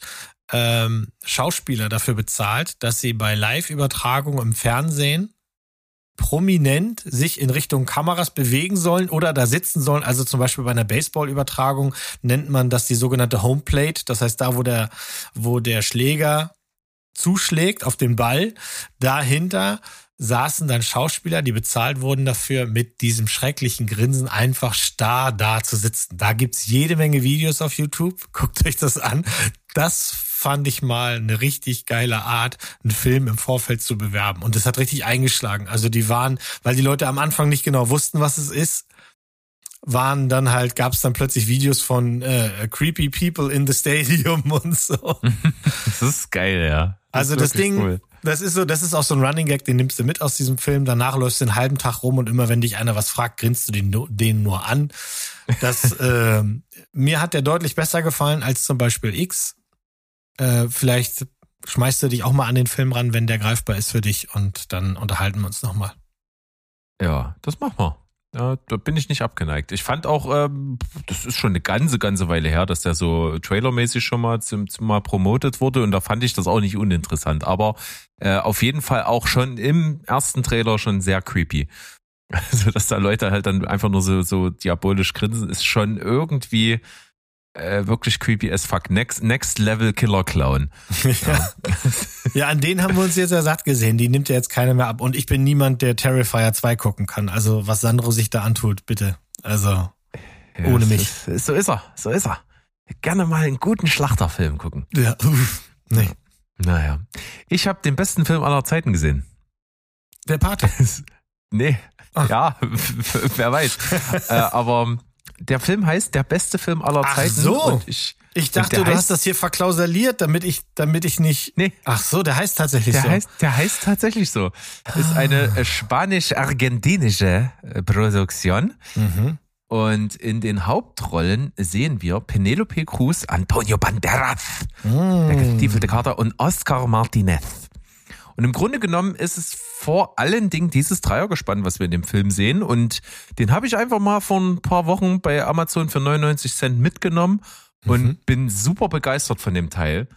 ähm, Schauspieler dafür bezahlt, dass sie bei Live-Übertragung im Fernsehen prominent sich in Richtung Kameras bewegen sollen oder da sitzen sollen. Also zum Beispiel bei einer Baseball-Übertragung nennt man das die sogenannte Homeplate. Das heißt, da, wo der, wo der Schläger zuschlägt auf den Ball, dahinter saßen dann Schauspieler, die bezahlt wurden dafür, mit diesem schrecklichen Grinsen einfach starr da zu sitzen. Da gibt's jede Menge Videos auf YouTube. Guckt euch das an. Das fand ich mal eine richtig geile Art, einen Film im Vorfeld zu bewerben. Und das hat richtig eingeschlagen. Also die waren, weil die Leute am Anfang nicht genau wussten, was es ist, waren dann halt, gab es dann plötzlich Videos von äh, Creepy People in the Stadium und so. das ist geil, ja. Das also das Ding, cool. Das ist so, das ist auch so ein Running Gag, den nimmst du mit aus diesem Film. Danach läufst du den halben Tag rum und immer wenn dich einer was fragt, grinst du den, den nur an. Das äh, mir hat der deutlich besser gefallen als zum Beispiel X. Äh, vielleicht schmeißt du dich auch mal an den Film ran, wenn der greifbar ist für dich und dann unterhalten wir uns nochmal. Ja, das machen wir. Ja, da bin ich nicht abgeneigt. Ich fand auch, ähm, das ist schon eine ganze, ganze Weile her, dass der so trailermäßig schon mal zum, zum mal promotet wurde und da fand ich das auch nicht uninteressant. Aber äh, auf jeden Fall auch schon im ersten Trailer schon sehr creepy. Also, dass da Leute halt dann einfach nur so, so diabolisch grinsen, ist schon irgendwie äh, wirklich creepy as fuck. Next, next Level Killer Clown. Ja. ja, an denen haben wir uns jetzt ja satt gesehen. Die nimmt ja jetzt keiner mehr ab. Und ich bin niemand, der Terrifier 2 gucken kann. Also, was Sandro sich da antut, bitte. Also, Ja, ohne mich. Ist, so ist er, so ist er. Gerne mal einen guten Schlachterfilm gucken. Ja, uff, nee. Naja. Ich habe den besten Film aller Zeiten gesehen. Der Pate. Nee, Ach. ja, wer weiß. äh, aber der Film heißt der beste Film aller Ach Zeiten. so. Ich, Ich dachte, der du heißt- hast das hier verklausaliert, damit ich, damit ich nicht. nee, Ach so, der heißt tatsächlich der so. heißt, der heißt tatsächlich so. Ist eine äh, spanisch-argentinische äh, Produktion. mhm. Und in den Hauptrollen sehen wir Penelope Cruz, Antonio Banderas, der Mm. getiefelte Kater und Oscar Martinez. Und im Grunde genommen ist es vor allen Dingen dieses Dreiergespann, was wir in dem Film sehen. Und den habe ich einfach mal vor ein paar Wochen bei Amazon für 99 Cent mitgenommen und Mhm. bin super begeistert von dem Teil.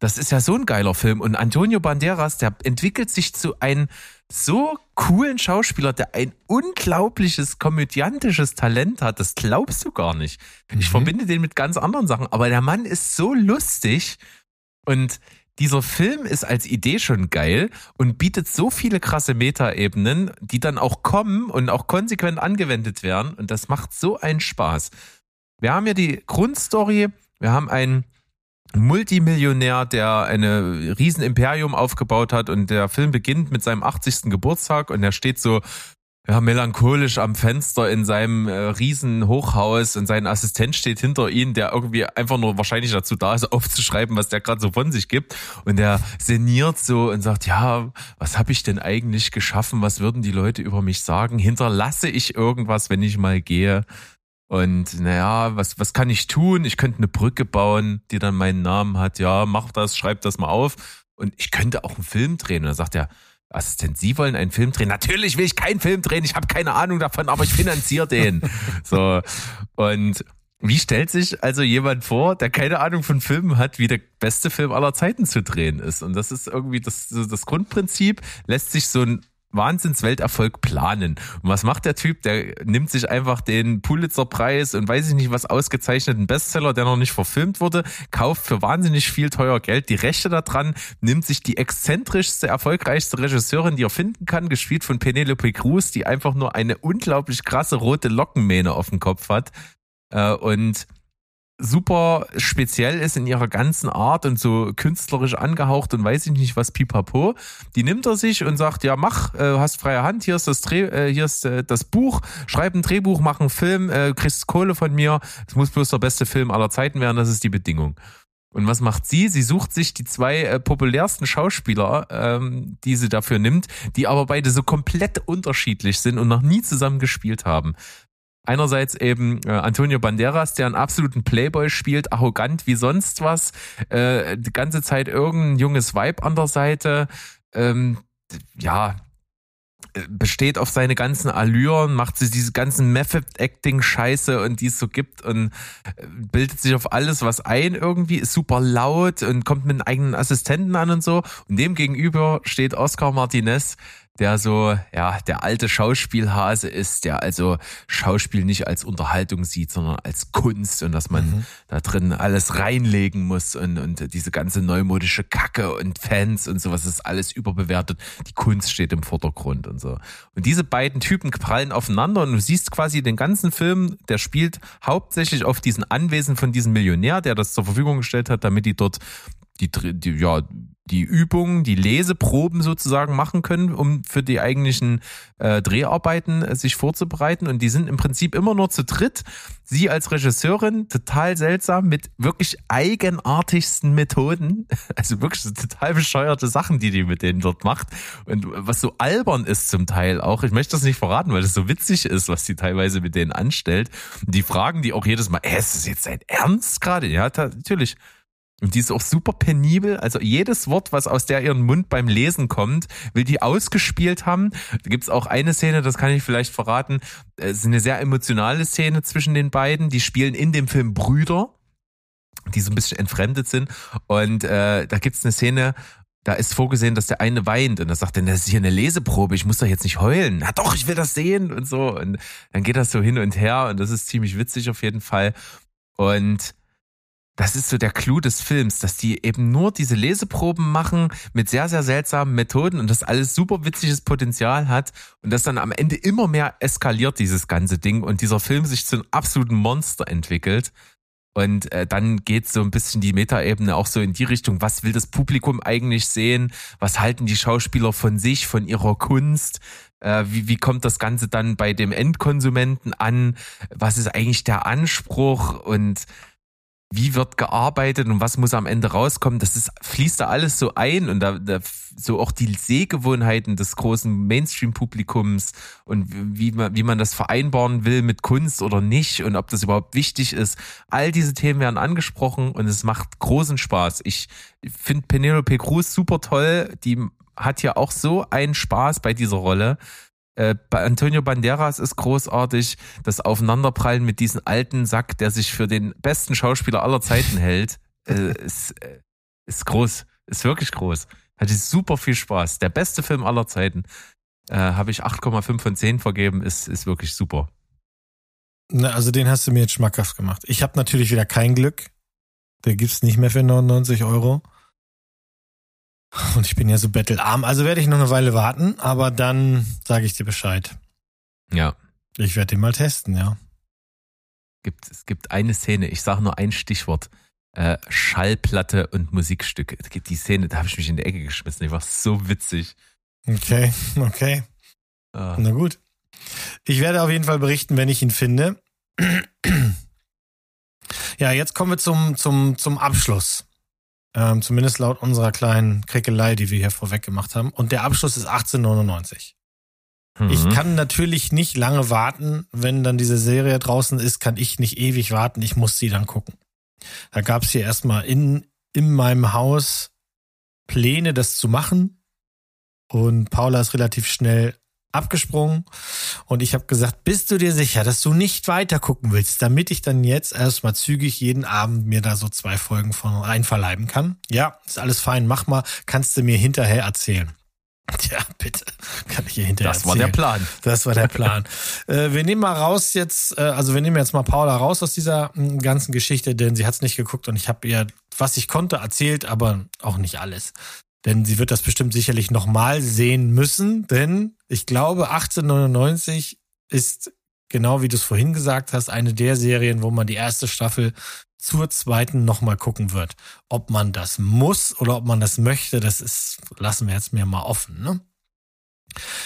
Das ist ja so ein geiler Film. Und Antonio Banderas, der entwickelt sich zu einem so coolen Schauspieler, der ein unglaubliches komödiantisches Talent hat. Das glaubst du gar nicht. Ich Mhm. verbinde den mit ganz anderen Sachen. Aber der Mann ist so lustig und dieser Film ist als Idee schon geil und bietet so viele krasse Metaebenen, die dann auch kommen und auch konsequent angewendet werden. Und das macht so einen Spaß. Wir haben ja die Grundstory. Wir haben einen Multimillionär, der eine riesen Imperium aufgebaut hat und der Film beginnt mit seinem 80. Geburtstag und er steht so ja, melancholisch am Fenster in seinem äh, riesen Hochhaus und sein Assistent steht hinter ihm, der irgendwie einfach nur wahrscheinlich dazu da ist, aufzuschreiben, was der gerade so von sich gibt. Und der sinniert so und sagt, ja, was habe ich denn eigentlich geschaffen? Was würden die Leute über mich sagen? Hinterlasse ich irgendwas, wenn ich mal gehe? Und naja, was, was kann ich tun? Ich könnte eine Brücke bauen, die dann meinen Namen hat. Ja, mach das, schreib das mal auf. Und ich könnte auch einen Film drehen. Und dann sagt der Assistent, Sie wollen einen Film drehen? Natürlich will ich keinen Film drehen. Ich habe keine Ahnung davon, aber ich finanziere den. so. Und wie stellt sich also jemand vor, der keine Ahnung von Filmen hat, wie der beste Film aller Zeiten zu drehen ist? Und das ist irgendwie das, das Grundprinzip, lässt sich so ein Wahnsinns-Welterfolg planen. Und was macht der Typ? Der nimmt sich einfach den Pulitzer-Preis und weiß ich nicht was ausgezeichneten Bestseller, der noch nicht verfilmt wurde, kauft für wahnsinnig viel teuer Geld die Rechte daran, nimmt sich die exzentrischste, erfolgreichste Regisseurin, die er finden kann, gespielt von Penelope Cruz, die einfach nur eine unglaublich krasse rote Lockenmähne auf dem Kopf hat äh, und super speziell ist in ihrer ganzen Art und so künstlerisch angehaucht und weiß ich nicht was pipapo. Die nimmt er sich und sagt, ja mach, äh, hast freie Hand, hier ist das Dreh, äh, hier ist äh, das Buch, schreib ein Drehbuch, mach einen Film, äh, kriegst Kohle von mir, es muss bloß der beste Film aller Zeiten werden, das ist die Bedingung. Und was macht sie? Sie sucht sich die zwei äh, populärsten Schauspieler, ähm, die sie dafür nimmt, die aber beide so komplett unterschiedlich sind und noch nie zusammen gespielt haben. Einerseits eben äh, Antonio Banderas, der einen absoluten Playboy spielt, arrogant wie sonst was, äh, die ganze Zeit irgendein junges Vibe an der Seite, ähm, ja, äh, besteht auf seine ganzen Allüren, macht sich diese ganzen Method-Acting-Scheiße und die es so gibt und äh, bildet sich auf alles was ein irgendwie, ist super laut und kommt mit einem eigenen Assistenten an und so. Und dem gegenüber steht Oscar Martinez, der so, ja, der alte Schauspielhase ist, der also Schauspiel nicht als Unterhaltung sieht, sondern als Kunst und dass man Mhm. da drin alles reinlegen muss und, und diese ganze neumodische Kacke und Fans und sowas ist alles überbewertet. Die Kunst steht im Vordergrund und so. Und diese beiden Typen prallen aufeinander und du siehst quasi den ganzen Film, der spielt hauptsächlich auf diesen Anwesen von diesem Millionär, der das zur Verfügung gestellt hat, damit die dort die, die ja, die Übungen, die Leseproben sozusagen machen können, um für die eigentlichen äh, Dreharbeiten äh, sich vorzubereiten. Und die sind im Prinzip immer nur zu dritt. Sie als Regisseurin, total seltsam, mit wirklich eigenartigsten Methoden. Also wirklich so total bescheuerte Sachen, die die mit denen dort macht. Und was so albern ist zum Teil auch. Ich möchte das nicht verraten, weil das so witzig ist, was die teilweise mit denen anstellt. Und die fragen die auch jedes Mal, äh, ist das jetzt dein Ernst gerade? Ja, natürlich. Und die ist auch super penibel. Also jedes Wort, was aus der ihren Mund beim Lesen kommt, will die ausgespielt haben. Da gibt's auch eine Szene, das kann ich vielleicht verraten. Es ist eine sehr emotionale Szene zwischen den beiden. Die spielen in dem Film Brüder, die so ein bisschen entfremdet sind. Und äh, da gibt's eine Szene, da ist vorgesehen, dass der eine weint und er sagt dann, das ist hier eine Leseprobe, ich muss doch jetzt nicht heulen. Na doch, ich will das sehen und so. Und dann geht das so hin und her und das ist ziemlich witzig auf jeden Fall. Und das ist so der Clou des Films, dass die eben nur diese Leseproben machen mit sehr, sehr seltsamen Methoden und das alles super witziges Potenzial hat und das dann am Ende immer mehr eskaliert, dieses ganze Ding und dieser Film sich zu einem absoluten Monster entwickelt. Und äh, dann geht so ein bisschen die Metaebene auch so in die Richtung, was will das Publikum eigentlich sehen? Was halten die Schauspieler von sich, von ihrer Kunst? Äh, wie, wie kommt das Ganze dann bei dem Endkonsumenten an? Was ist eigentlich der Anspruch? Und wie wird gearbeitet und was muss am Ende rauskommen, das ist, fließt da alles so ein und da, da so auch die Sehgewohnheiten des großen Mainstream-Publikums und wie man, wie man das vereinbaren will mit Kunst oder nicht und ob das überhaupt wichtig ist. All diese Themen werden angesprochen und es macht großen Spaß. Ich finde Penelope Cruz super toll. Die hat ja auch so einen Spaß bei dieser Rolle. Äh, bei Antonio Banderas ist großartig das Aufeinanderprallen mit diesem alten Sack, der sich für den besten Schauspieler aller Zeiten hält. Äh, ist, äh, ist groß, ist wirklich groß. Hatte super viel Spaß. Der beste Film aller Zeiten. Äh, Habe ich 8,5 von 10 vergeben, ist, ist wirklich super. Na, also den hast du mir jetzt schmackhaft gemacht. Ich habe natürlich wieder kein Glück. Der gibt's nicht mehr für 99 Euro. Und ich bin ja so bettelarm, also werde ich noch eine Weile warten, aber dann sage ich dir Bescheid. Ja. Ich werde den mal testen, ja. Gibt, es gibt eine Szene, ich sage nur ein Stichwort. Äh, Schallplatte und Musikstücke. Die Szene, da habe ich mich in die Ecke geschmissen. Die war so witzig. Okay, okay. Ah. Na gut. Ich werde auf jeden Fall berichten, wenn ich ihn finde. ja, jetzt kommen wir zum, zum, zum Abschluss. Ähm, zumindest laut unserer kleinen Krickelei, die wir hier vorweg gemacht haben. Und der Abschluss ist 1899. Mhm. Ich kann natürlich nicht lange warten. Wenn dann diese Serie draußen ist, kann ich nicht ewig warten. Ich muss sie dann gucken. Da gab es hier erstmal in, in meinem Haus Pläne, das zu machen. Und Paula ist relativ schnell abgesprungen und ich habe gesagt, bist du dir sicher, dass du nicht weiter gucken willst, damit ich dann jetzt erstmal zügig jeden Abend mir da so zwei Folgen von reinverleiben kann? Ja, ist alles fein, mach mal, kannst du mir hinterher erzählen. Ja, bitte. Kann ich hier hinterher Das erzählen. war der Plan. Das war der Plan. äh, wir nehmen mal raus jetzt, äh, also wir nehmen jetzt mal Paula raus aus dieser ganzen Geschichte, denn sie hat es nicht geguckt und ich habe ihr, was ich konnte, erzählt, aber auch nicht alles. Denn sie wird das bestimmt sicherlich nochmal sehen müssen, denn ich glaube, 1899 ist, genau wie du es vorhin gesagt hast, eine der Serien, wo man die erste Staffel zur zweiten nochmal gucken wird. Ob man das muss oder ob man das möchte, das ist, lassen wir jetzt mir mal offen, ne?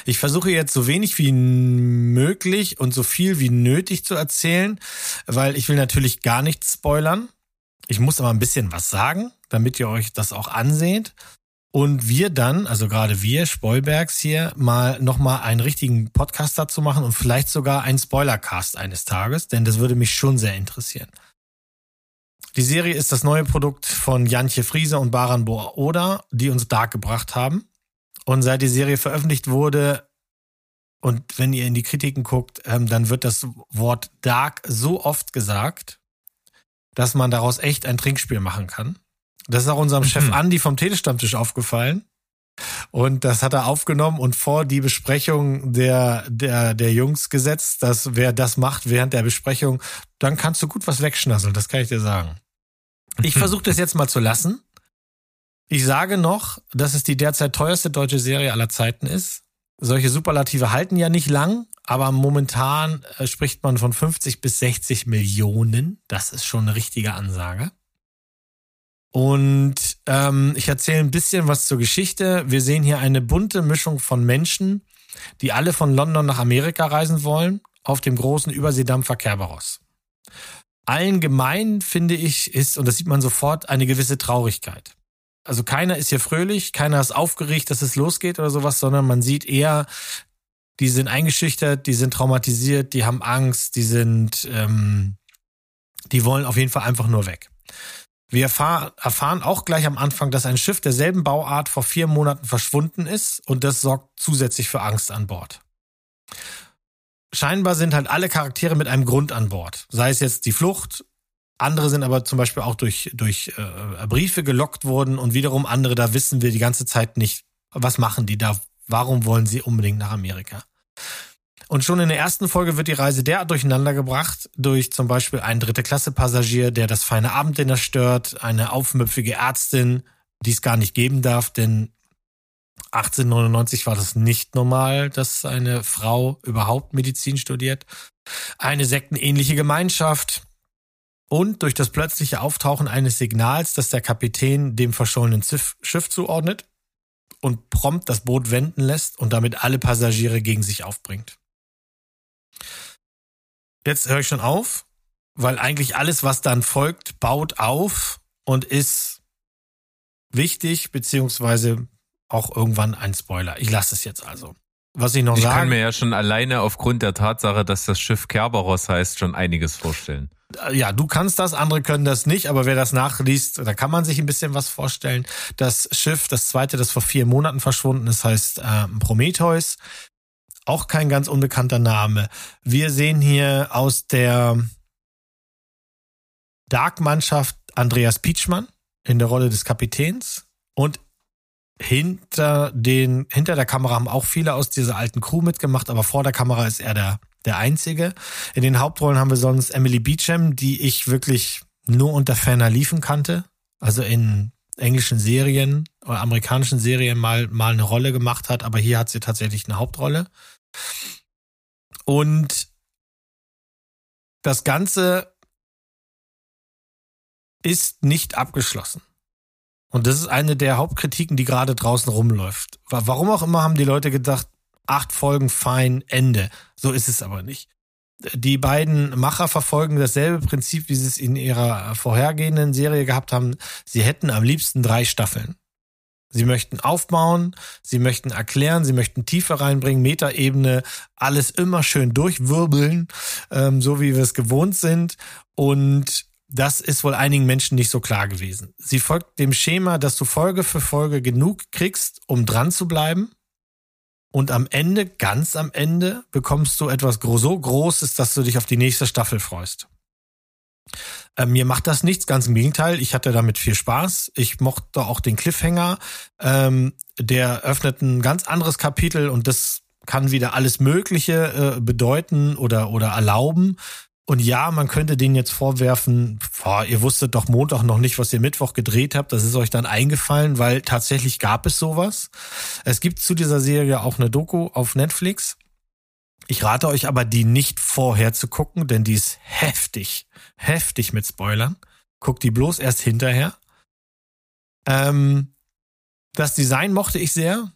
Ich versuche jetzt so wenig wie möglich und so viel wie nötig zu erzählen, weil ich will natürlich gar nichts spoilern. Ich muss aber ein bisschen was sagen, damit ihr euch das auch anseht. Und wir dann, also gerade wir, Spoilbergs hier, mal nochmal einen richtigen Podcast dazu machen und vielleicht sogar einen Spoilercast eines Tages, denn das würde mich schon sehr interessieren. Die Serie ist das neue Produkt von Jantje Friese und Baran Boa Oda, die uns Dark gebracht haben. Und seit die Serie veröffentlicht wurde, und wenn ihr in die Kritiken guckt, ähm, dann wird das Wort Dark so oft gesagt, dass man daraus echt ein Trinkspiel machen kann. Das ist auch unserem Chef mhm. Andi vom Telestammtisch aufgefallen. Und das hat er aufgenommen und vor die Besprechung der, der, der Jungs gesetzt, dass wer das macht während der Besprechung, dann kannst du gut was wegschnasseln, das kann ich dir sagen. Ich mhm. versuche das jetzt mal zu lassen. Ich sage noch, dass es die derzeit teuerste deutsche Serie aller Zeiten ist. Solche Superlative halten ja nicht lang, aber momentan äh, spricht man von 50 bis 60 Millionen. Das ist schon eine richtige Ansage. Und ähm, ich erzähle ein bisschen was zur Geschichte. Wir sehen hier eine bunte Mischung von Menschen, die alle von London nach Amerika reisen wollen, auf dem großen Überseedampfer Kerberos. Allen gemein, finde ich, ist, und das sieht man sofort, eine gewisse Traurigkeit. Also keiner ist hier fröhlich, keiner ist aufgeregt, dass es losgeht oder sowas, sondern man sieht eher, die sind eingeschüchtert, die sind traumatisiert, die haben Angst, die sind, ähm, die wollen auf jeden Fall einfach nur weg. Wir erfahr, erfahren auch gleich am Anfang, dass ein Schiff derselben Bauart vor vier Monaten verschwunden ist und das sorgt zusätzlich für Angst an Bord. Scheinbar sind halt alle Charaktere mit einem Grund an Bord. Sei es jetzt die Flucht, andere sind aber zum Beispiel auch durch, durch äh, Briefe gelockt worden und wiederum andere, da wissen wir die ganze Zeit nicht, was machen die da, warum wollen sie unbedingt nach Amerika. Und schon in der ersten Folge wird die Reise derart durcheinander gebracht durch zum Beispiel einen dritte Klasse Passagier, der das feine Abenddinner stört, eine aufmüpfige Ärztin, die es gar nicht geben darf, denn 1899 war das nicht normal, dass eine Frau überhaupt Medizin studiert. Eine sektenähnliche Gemeinschaft und durch das plötzliche Auftauchen eines Signals, das der Kapitän dem verschollenen Schiff zuordnet und prompt das Boot wenden lässt und damit alle Passagiere gegen sich aufbringt. Jetzt höre ich schon auf, weil eigentlich alles, was dann folgt, baut auf und ist wichtig, beziehungsweise auch irgendwann ein Spoiler. Ich lasse es jetzt also. Was ich noch ich sagen. kann mir ja schon alleine aufgrund der Tatsache, dass das Schiff Kerberos heißt, schon einiges vorstellen. Ja, du kannst das, andere können das nicht, aber wer das nachliest, da kann man sich ein bisschen was vorstellen. Das Schiff, das zweite, das vor vier Monaten verschwunden ist, heißt äh, Prometheus. Auch kein ganz unbekannter Name. Wir sehen hier aus der Dark-Mannschaft Andreas Pietschmann in der Rolle des Kapitäns und hinter den, hinter der Kamera haben auch viele aus dieser alten Crew mitgemacht, aber vor der Kamera ist er der, der Einzige. In den Hauptrollen haben wir sonst Emily Beecham, die ich wirklich nur unter ferner Liefen kannte. Also in englischen Serien oder amerikanischen Serien mal, mal eine Rolle gemacht hat, aber hier hat sie tatsächlich eine Hauptrolle. Und das Ganze ist nicht abgeschlossen. Und das ist eine der Hauptkritiken, die gerade draußen rumläuft. Warum auch immer haben die Leute gedacht, acht Folgen fein, Ende. So ist es aber nicht. Die beiden Macher verfolgen dasselbe Prinzip, wie sie es in ihrer vorhergehenden Serie gehabt haben. Sie hätten am liebsten drei Staffeln. Sie möchten aufbauen, sie möchten erklären, sie möchten Tiefe reinbringen, Metaebene, alles immer schön durchwirbeln, ähm, so wie wir es gewohnt sind. Und das ist wohl einigen Menschen nicht so klar gewesen. Sie folgt dem Schema, dass du Folge für Folge genug kriegst, um dran zu bleiben. Und am Ende, ganz am Ende, bekommst du etwas so Großes, dass du dich auf die nächste Staffel freust. Äh, mir macht das nichts, ganz im Gegenteil. Ich hatte damit viel Spaß. Ich mochte auch den Cliffhanger. Ähm, der öffnet ein ganz anderes Kapitel und das kann wieder alles Mögliche äh, bedeuten oder, oder erlauben. Und ja, man könnte denen jetzt vorwerfen, boah, ihr wusstet doch Montag noch nicht, was ihr Mittwoch gedreht habt. Das ist euch dann eingefallen, weil tatsächlich gab es sowas. Es gibt zu dieser Serie auch eine Doku auf Netflix. Ich rate euch aber, die nicht vorher zu gucken, denn die ist heftig, heftig mit Spoilern. Guckt die bloß erst hinterher. Ähm, das Design mochte ich sehr.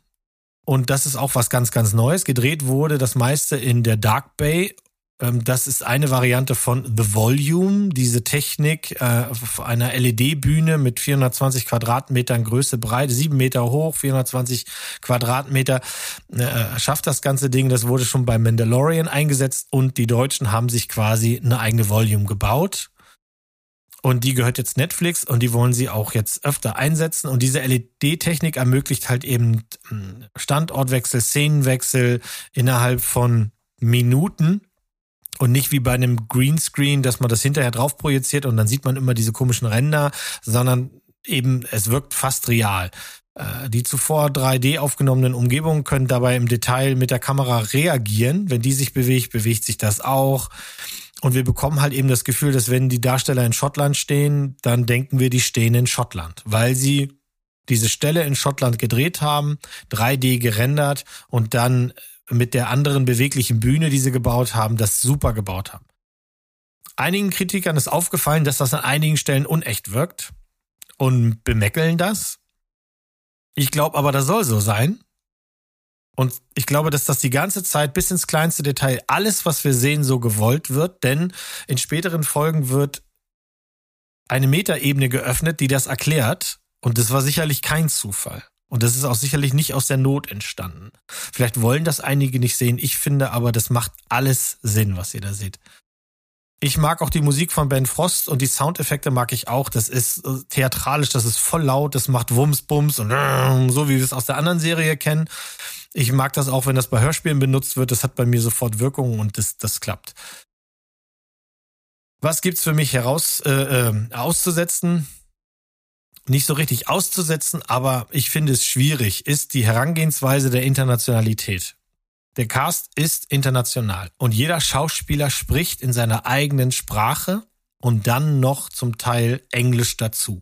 Und das ist auch was ganz, ganz Neues. Gedreht wurde das meiste in der Dark Bay das ist eine Variante von The Volume, diese Technik äh, auf einer LED-Bühne mit 420 Quadratmetern Größe, Breite, sieben Meter hoch, 420 Quadratmeter. Äh, schafft das ganze Ding. Das wurde schon bei Mandalorian eingesetzt und die Deutschen haben sich quasi eine eigene Volume gebaut. Und die gehört jetzt Netflix und die wollen sie auch jetzt öfter einsetzen. Und diese LED-Technik ermöglicht halt eben hm, Standortwechsel, Szenenwechsel innerhalb von Minuten und nicht wie bei einem Greenscreen, dass man das hinterher drauf projiziert und dann sieht man immer diese komischen Ränder, sondern eben es wirkt fast real. Äh, die zuvor 3D aufgenommenen Umgebungen können dabei im Detail mit der Kamera reagieren. Wenn die sich bewegt, bewegt sich das auch. Und wir bekommen halt eben das Gefühl, dass wenn die Darsteller in Schottland stehen, dann denken wir, die stehen in Schottland, weil sie diese Stelle in Schottland gedreht haben, 3D gerendert und dann mit der anderen beweglichen Bühne, die sie gebaut haben, das super gebaut haben. Einigen Kritikern ist aufgefallen, dass das an einigen Stellen unecht wirkt und bemeckeln das. Ich glaube aber, das soll so sein. Und ich glaube, dass das die ganze Zeit bis ins kleinste Detail alles, was wir sehen, so gewollt wird, denn in späteren Folgen wird eine Metaebene geöffnet, die das erklärt. Und das war sicherlich kein Zufall. Und das ist auch sicherlich nicht aus der Not entstanden. Vielleicht wollen das einige nicht sehen. Ich finde aber, das macht alles Sinn, was ihr da seht. Ich mag auch die Musik von Ben Frost und die Soundeffekte mag ich auch. Das ist äh, theatralisch, das ist voll laut, das macht Wumms, Bums und so wie wir es aus der anderen Serie kennen. Ich mag das auch, wenn das bei Hörspielen benutzt wird. Das hat bei mir sofort Wirkung und das, das klappt. Was gibt's für mich heraus äh, äh, auszusetzen? Nicht so richtig auszusetzen, aber ich finde es schwierig, ist die Herangehensweise der Internationalität. Der Cast ist international und jeder Schauspieler spricht in seiner eigenen Sprache und dann noch zum Teil Englisch dazu.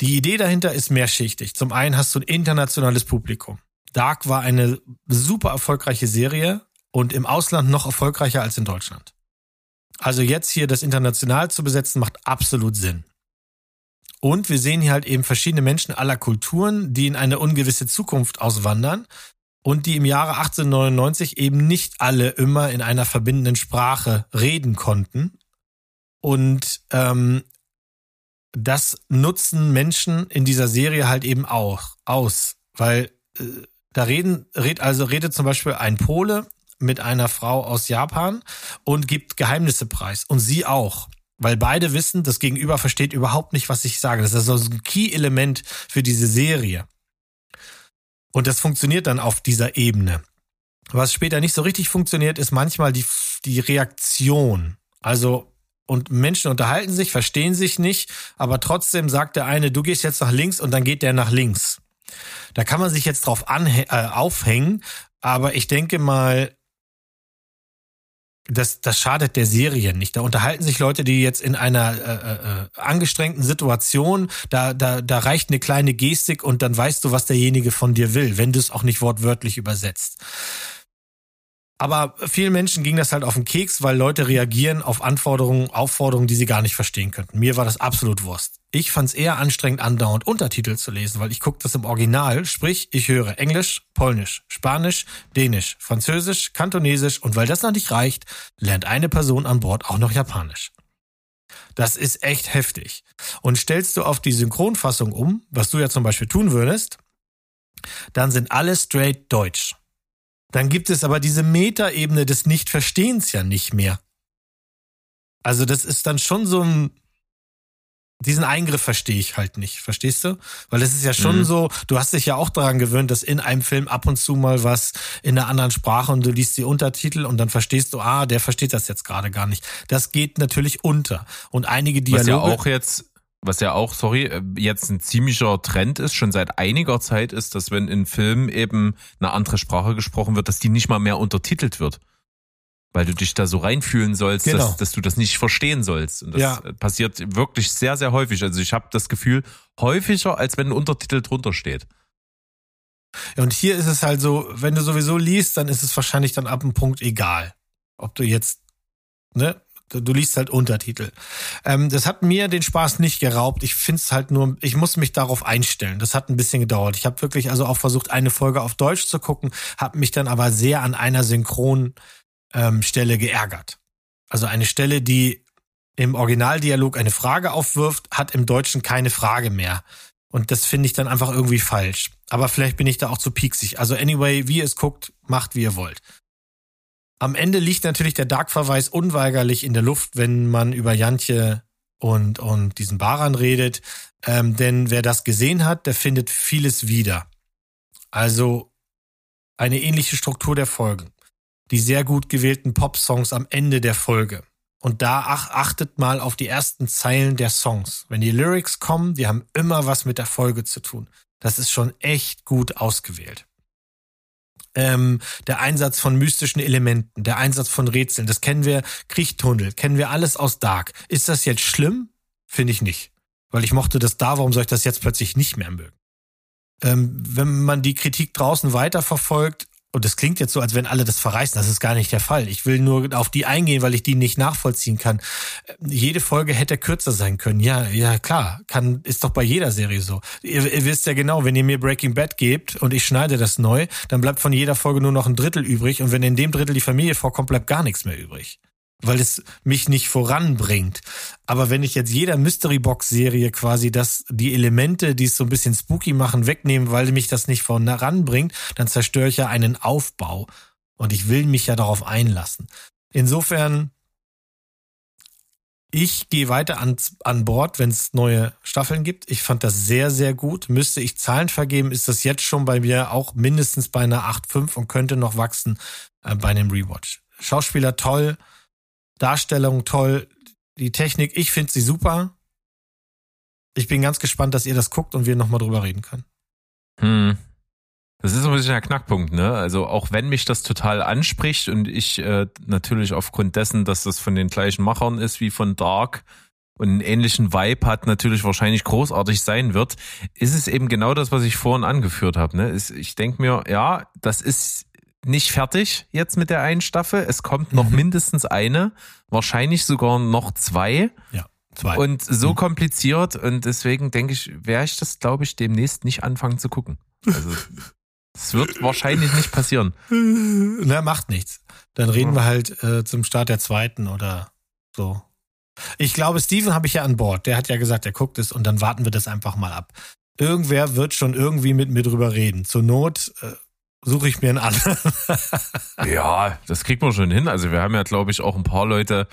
Die Idee dahinter ist mehrschichtig. Zum einen hast du ein internationales Publikum. Dark war eine super erfolgreiche Serie und im Ausland noch erfolgreicher als in Deutschland. Also jetzt hier das international zu besetzen macht absolut Sinn. Und wir sehen hier halt eben verschiedene Menschen aller Kulturen, die in eine ungewisse Zukunft auswandern und die im Jahre 1899 eben nicht alle immer in einer verbindenden Sprache reden konnten. Und ähm, das nutzen Menschen in dieser Serie halt eben auch aus, weil äh, da reden, red, also redet zum Beispiel ein Pole mit einer Frau aus Japan und gibt Geheimnisse preis und sie auch. Weil beide wissen, das Gegenüber versteht überhaupt nicht, was ich sage. Das ist also ein Key-Element für diese Serie. Und das funktioniert dann auf dieser Ebene. Was später nicht so richtig funktioniert, ist manchmal die, die Reaktion. Also, und Menschen unterhalten sich, verstehen sich nicht, aber trotzdem sagt der eine, du gehst jetzt nach links und dann geht der nach links. Da kann man sich jetzt drauf äh, aufhängen, aber ich denke mal, das, das schadet der Serie nicht. Da unterhalten sich Leute, die jetzt in einer äh, äh, angestrengten Situation, da, da, da reicht eine kleine Gestik und dann weißt du, was derjenige von dir will, wenn du es auch nicht wortwörtlich übersetzt. Aber vielen Menschen ging das halt auf den Keks, weil Leute reagieren auf Anforderungen, Aufforderungen, die sie gar nicht verstehen könnten. Mir war das absolut Wurst. Ich fand es eher anstrengend, andauernd Untertitel zu lesen, weil ich gucke das im Original, sprich, ich höre Englisch, Polnisch, Spanisch, Dänisch, Französisch, Kantonesisch und weil das noch nicht reicht, lernt eine Person an Bord auch noch Japanisch. Das ist echt heftig. Und stellst du auf die Synchronfassung um, was du ja zum Beispiel tun würdest, dann sind alle straight Deutsch. Dann gibt es aber diese Metaebene des Nichtverstehens ja nicht mehr. Also das ist dann schon so ein, diesen Eingriff verstehe ich halt nicht, verstehst du? Weil es ist ja schon mhm. so, du hast dich ja auch daran gewöhnt, dass in einem Film ab und zu mal was in einer anderen Sprache und du liest die Untertitel und dann verstehst du, ah, der versteht das jetzt gerade gar nicht. Das geht natürlich unter. Und einige Dialoge. Was ja auch jetzt was ja auch, sorry, äh, jetzt ein ziemlicher Trend ist, schon seit einiger Zeit ist, dass wenn in Filmen eben eine andere Sprache gesprochen wird, dass die nicht mal mehr untertitelt wird. Weil du dich da so reinfühlen sollst, genau. dass, dass du das nicht verstehen sollst. Und das ja. passiert wirklich sehr, sehr häufig. Also ich habe das Gefühl, häufiger, als wenn ein Untertitel drunter steht. Ja, und hier ist es halt so, wenn du sowieso liest, dann ist es wahrscheinlich dann ab einem Punkt egal. Ob du jetzt, ne, Du liest halt Untertitel. Ähm, das hat mir den Spaß nicht geraubt. Ich finde es halt nur, ich muss mich darauf einstellen. Das hat ein bisschen gedauert. Ich habe wirklich also auch versucht, eine Folge auf Deutsch zu gucken, habe mich dann aber sehr an einer Synchronstelle ähm, geärgert. Also eine Stelle, die im Originaldialog eine Frage aufwirft, hat im Deutschen keine Frage mehr. Und das finde ich dann einfach irgendwie falsch. Aber vielleicht bin ich da auch zu pieksig. Also anyway, wie ihr es guckt, macht wie ihr wollt. Am Ende liegt natürlich der Dark-Verweis unweigerlich in der Luft, wenn man über Jantje und, und diesen Baran redet. Ähm, denn wer das gesehen hat, der findet vieles wieder. Also eine ähnliche Struktur der Folgen. Die sehr gut gewählten Pop-Songs am Ende der Folge. Und da ach, achtet mal auf die ersten Zeilen der Songs. Wenn die Lyrics kommen, die haben immer was mit der Folge zu tun. Das ist schon echt gut ausgewählt ähm, der Einsatz von mystischen Elementen, der Einsatz von Rätseln, das kennen wir, Kriechtunnel, kennen wir alles aus Dark. Ist das jetzt schlimm? Finde ich nicht. Weil ich mochte das da, warum soll ich das jetzt plötzlich nicht mehr mögen? Ähm, wenn man die Kritik draußen weiterverfolgt, und das klingt jetzt so, als wenn alle das verreißen. Das ist gar nicht der Fall. Ich will nur auf die eingehen, weil ich die nicht nachvollziehen kann. Jede Folge hätte kürzer sein können. Ja, ja, klar. Kann, ist doch bei jeder Serie so. Ihr, ihr wisst ja genau, wenn ihr mir Breaking Bad gebt und ich schneide das neu, dann bleibt von jeder Folge nur noch ein Drittel übrig. Und wenn in dem Drittel die Familie vorkommt, bleibt gar nichts mehr übrig weil es mich nicht voranbringt. Aber wenn ich jetzt jeder Mystery Box Serie quasi das, die Elemente, die es so ein bisschen spooky machen, wegnehme, weil mich das nicht voranbringt, dann zerstöre ich ja einen Aufbau. Und ich will mich ja darauf einlassen. Insofern Ich gehe weiter an, an Bord, wenn es neue Staffeln gibt. Ich fand das sehr, sehr gut. Müsste ich Zahlen vergeben, ist das jetzt schon bei mir auch mindestens bei einer 8,5 und könnte noch wachsen äh, bei einem Rewatch. Schauspieler toll, Darstellung toll, die Technik, ich finde sie super. Ich bin ganz gespannt, dass ihr das guckt und wir nochmal drüber reden können. Hm. Das ist ein bisschen der Knackpunkt, ne? Also auch wenn mich das total anspricht und ich äh, natürlich aufgrund dessen, dass das von den gleichen Machern ist wie von Dark und einen ähnlichen Vibe hat, natürlich wahrscheinlich großartig sein wird, ist es eben genau das, was ich vorhin angeführt habe. Ne? Ich denke mir, ja, das ist nicht fertig jetzt mit der einen Staffel. Es kommt noch mhm. mindestens eine, wahrscheinlich sogar noch zwei. Ja. Zwei. Und so mhm. kompliziert und deswegen denke ich, werde ich das, glaube ich, demnächst nicht anfangen zu gucken. Also es wird wahrscheinlich nicht passieren. Na, macht nichts. Dann reden wir halt äh, zum Start der zweiten oder so. Ich glaube, Steven habe ich ja an Bord. Der hat ja gesagt, er guckt es und dann warten wir das einfach mal ab. Irgendwer wird schon irgendwie mit mir drüber reden. Zur Not äh, suche ich mir einen anderen. ja, das kriegt man schon hin. Also wir haben ja, glaube ich, auch ein paar Leute,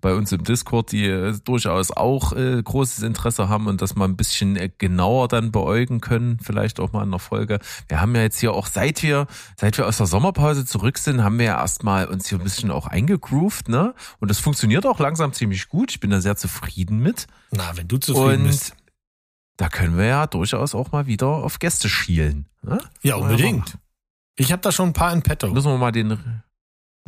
bei uns im Discord, die äh, durchaus auch äh, großes Interesse haben und das mal ein bisschen äh, genauer dann beäugen können, vielleicht auch mal in der Folge. Wir haben ja jetzt hier auch, seit wir, seit wir aus der Sommerpause zurück sind, haben wir ja erstmal uns hier ein bisschen auch eingegroovt, ne? Und das funktioniert auch langsam ziemlich gut. Ich bin da sehr zufrieden mit. Na, wenn du zufrieden und bist. Da können wir ja durchaus auch mal wieder auf Gäste schielen. Ne? Ja, unbedingt. Ich habe da schon ein paar in petto. Müssen wir mal den.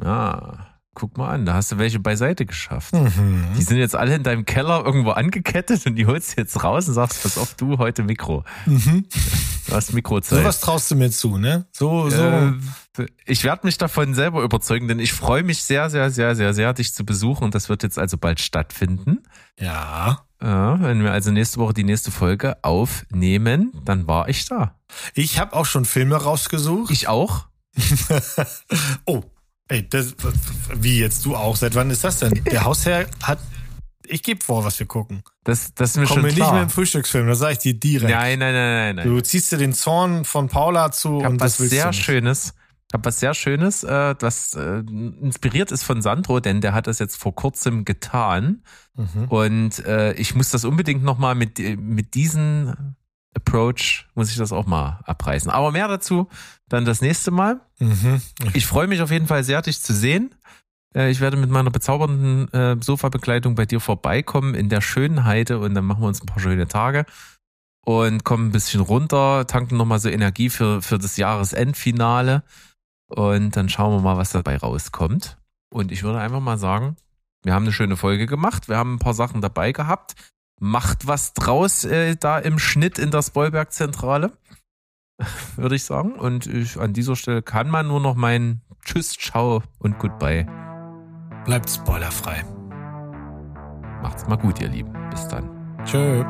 Ah, guck mal an, da hast du welche beiseite geschafft. Mhm. Die sind jetzt alle in deinem Keller irgendwo angekettet und die holst du jetzt raus und sagst, pass auf, du heute Mikro. Mhm. Du hast Mikrozeit. So was traust du mir zu, ne? So, so. Äh, ich werde mich davon selber überzeugen, denn ich freue mich sehr, sehr, sehr, sehr, sehr, dich zu besuchen und das wird jetzt also bald stattfinden. Ja. Ja, wenn wir also nächste Woche die nächste Folge aufnehmen, dann war ich da. Ich habe auch schon Filme rausgesucht. Ich auch. oh, Ey, das, wie jetzt du auch? Seit wann ist das denn? Der Hausherr hat. Ich gebe vor, was wir gucken. Das, das ist mir Komm schon mir klar. nicht mehr im Frühstücksfilm, das sage ich dir direkt. Nein, nein, nein, nein, nein. Du ziehst dir den Zorn von Paula zu ich und was das willst sehr du. Schönes. Ich habe was sehr Schönes, äh, was äh, inspiriert ist von Sandro, denn der hat das jetzt vor kurzem getan. Mhm. Und äh, ich muss das unbedingt nochmal mit, mit diesen Approach muss ich das auch mal abreißen. Aber mehr dazu dann das nächste Mal. Mhm. Ich freue mich auf jeden Fall sehr, dich zu sehen. Äh, ich werde mit meiner bezaubernden äh, Sofabekleidung bei dir vorbeikommen in der schönen Heide und dann machen wir uns ein paar schöne Tage und kommen ein bisschen runter, tanken nochmal so Energie für, für das Jahresendfinale und dann schauen wir mal, was dabei rauskommt. Und ich würde einfach mal sagen, wir haben eine schöne Folge gemacht, wir haben ein paar Sachen dabei gehabt macht was draus äh, da im Schnitt in der Spoilberg-Zentrale, würde ich sagen. Und ich, an dieser Stelle kann man nur noch mein Tschüss, Ciao und Goodbye. Bleibt spoilerfrei. Macht's mal gut, ihr Lieben. Bis dann. Tschö.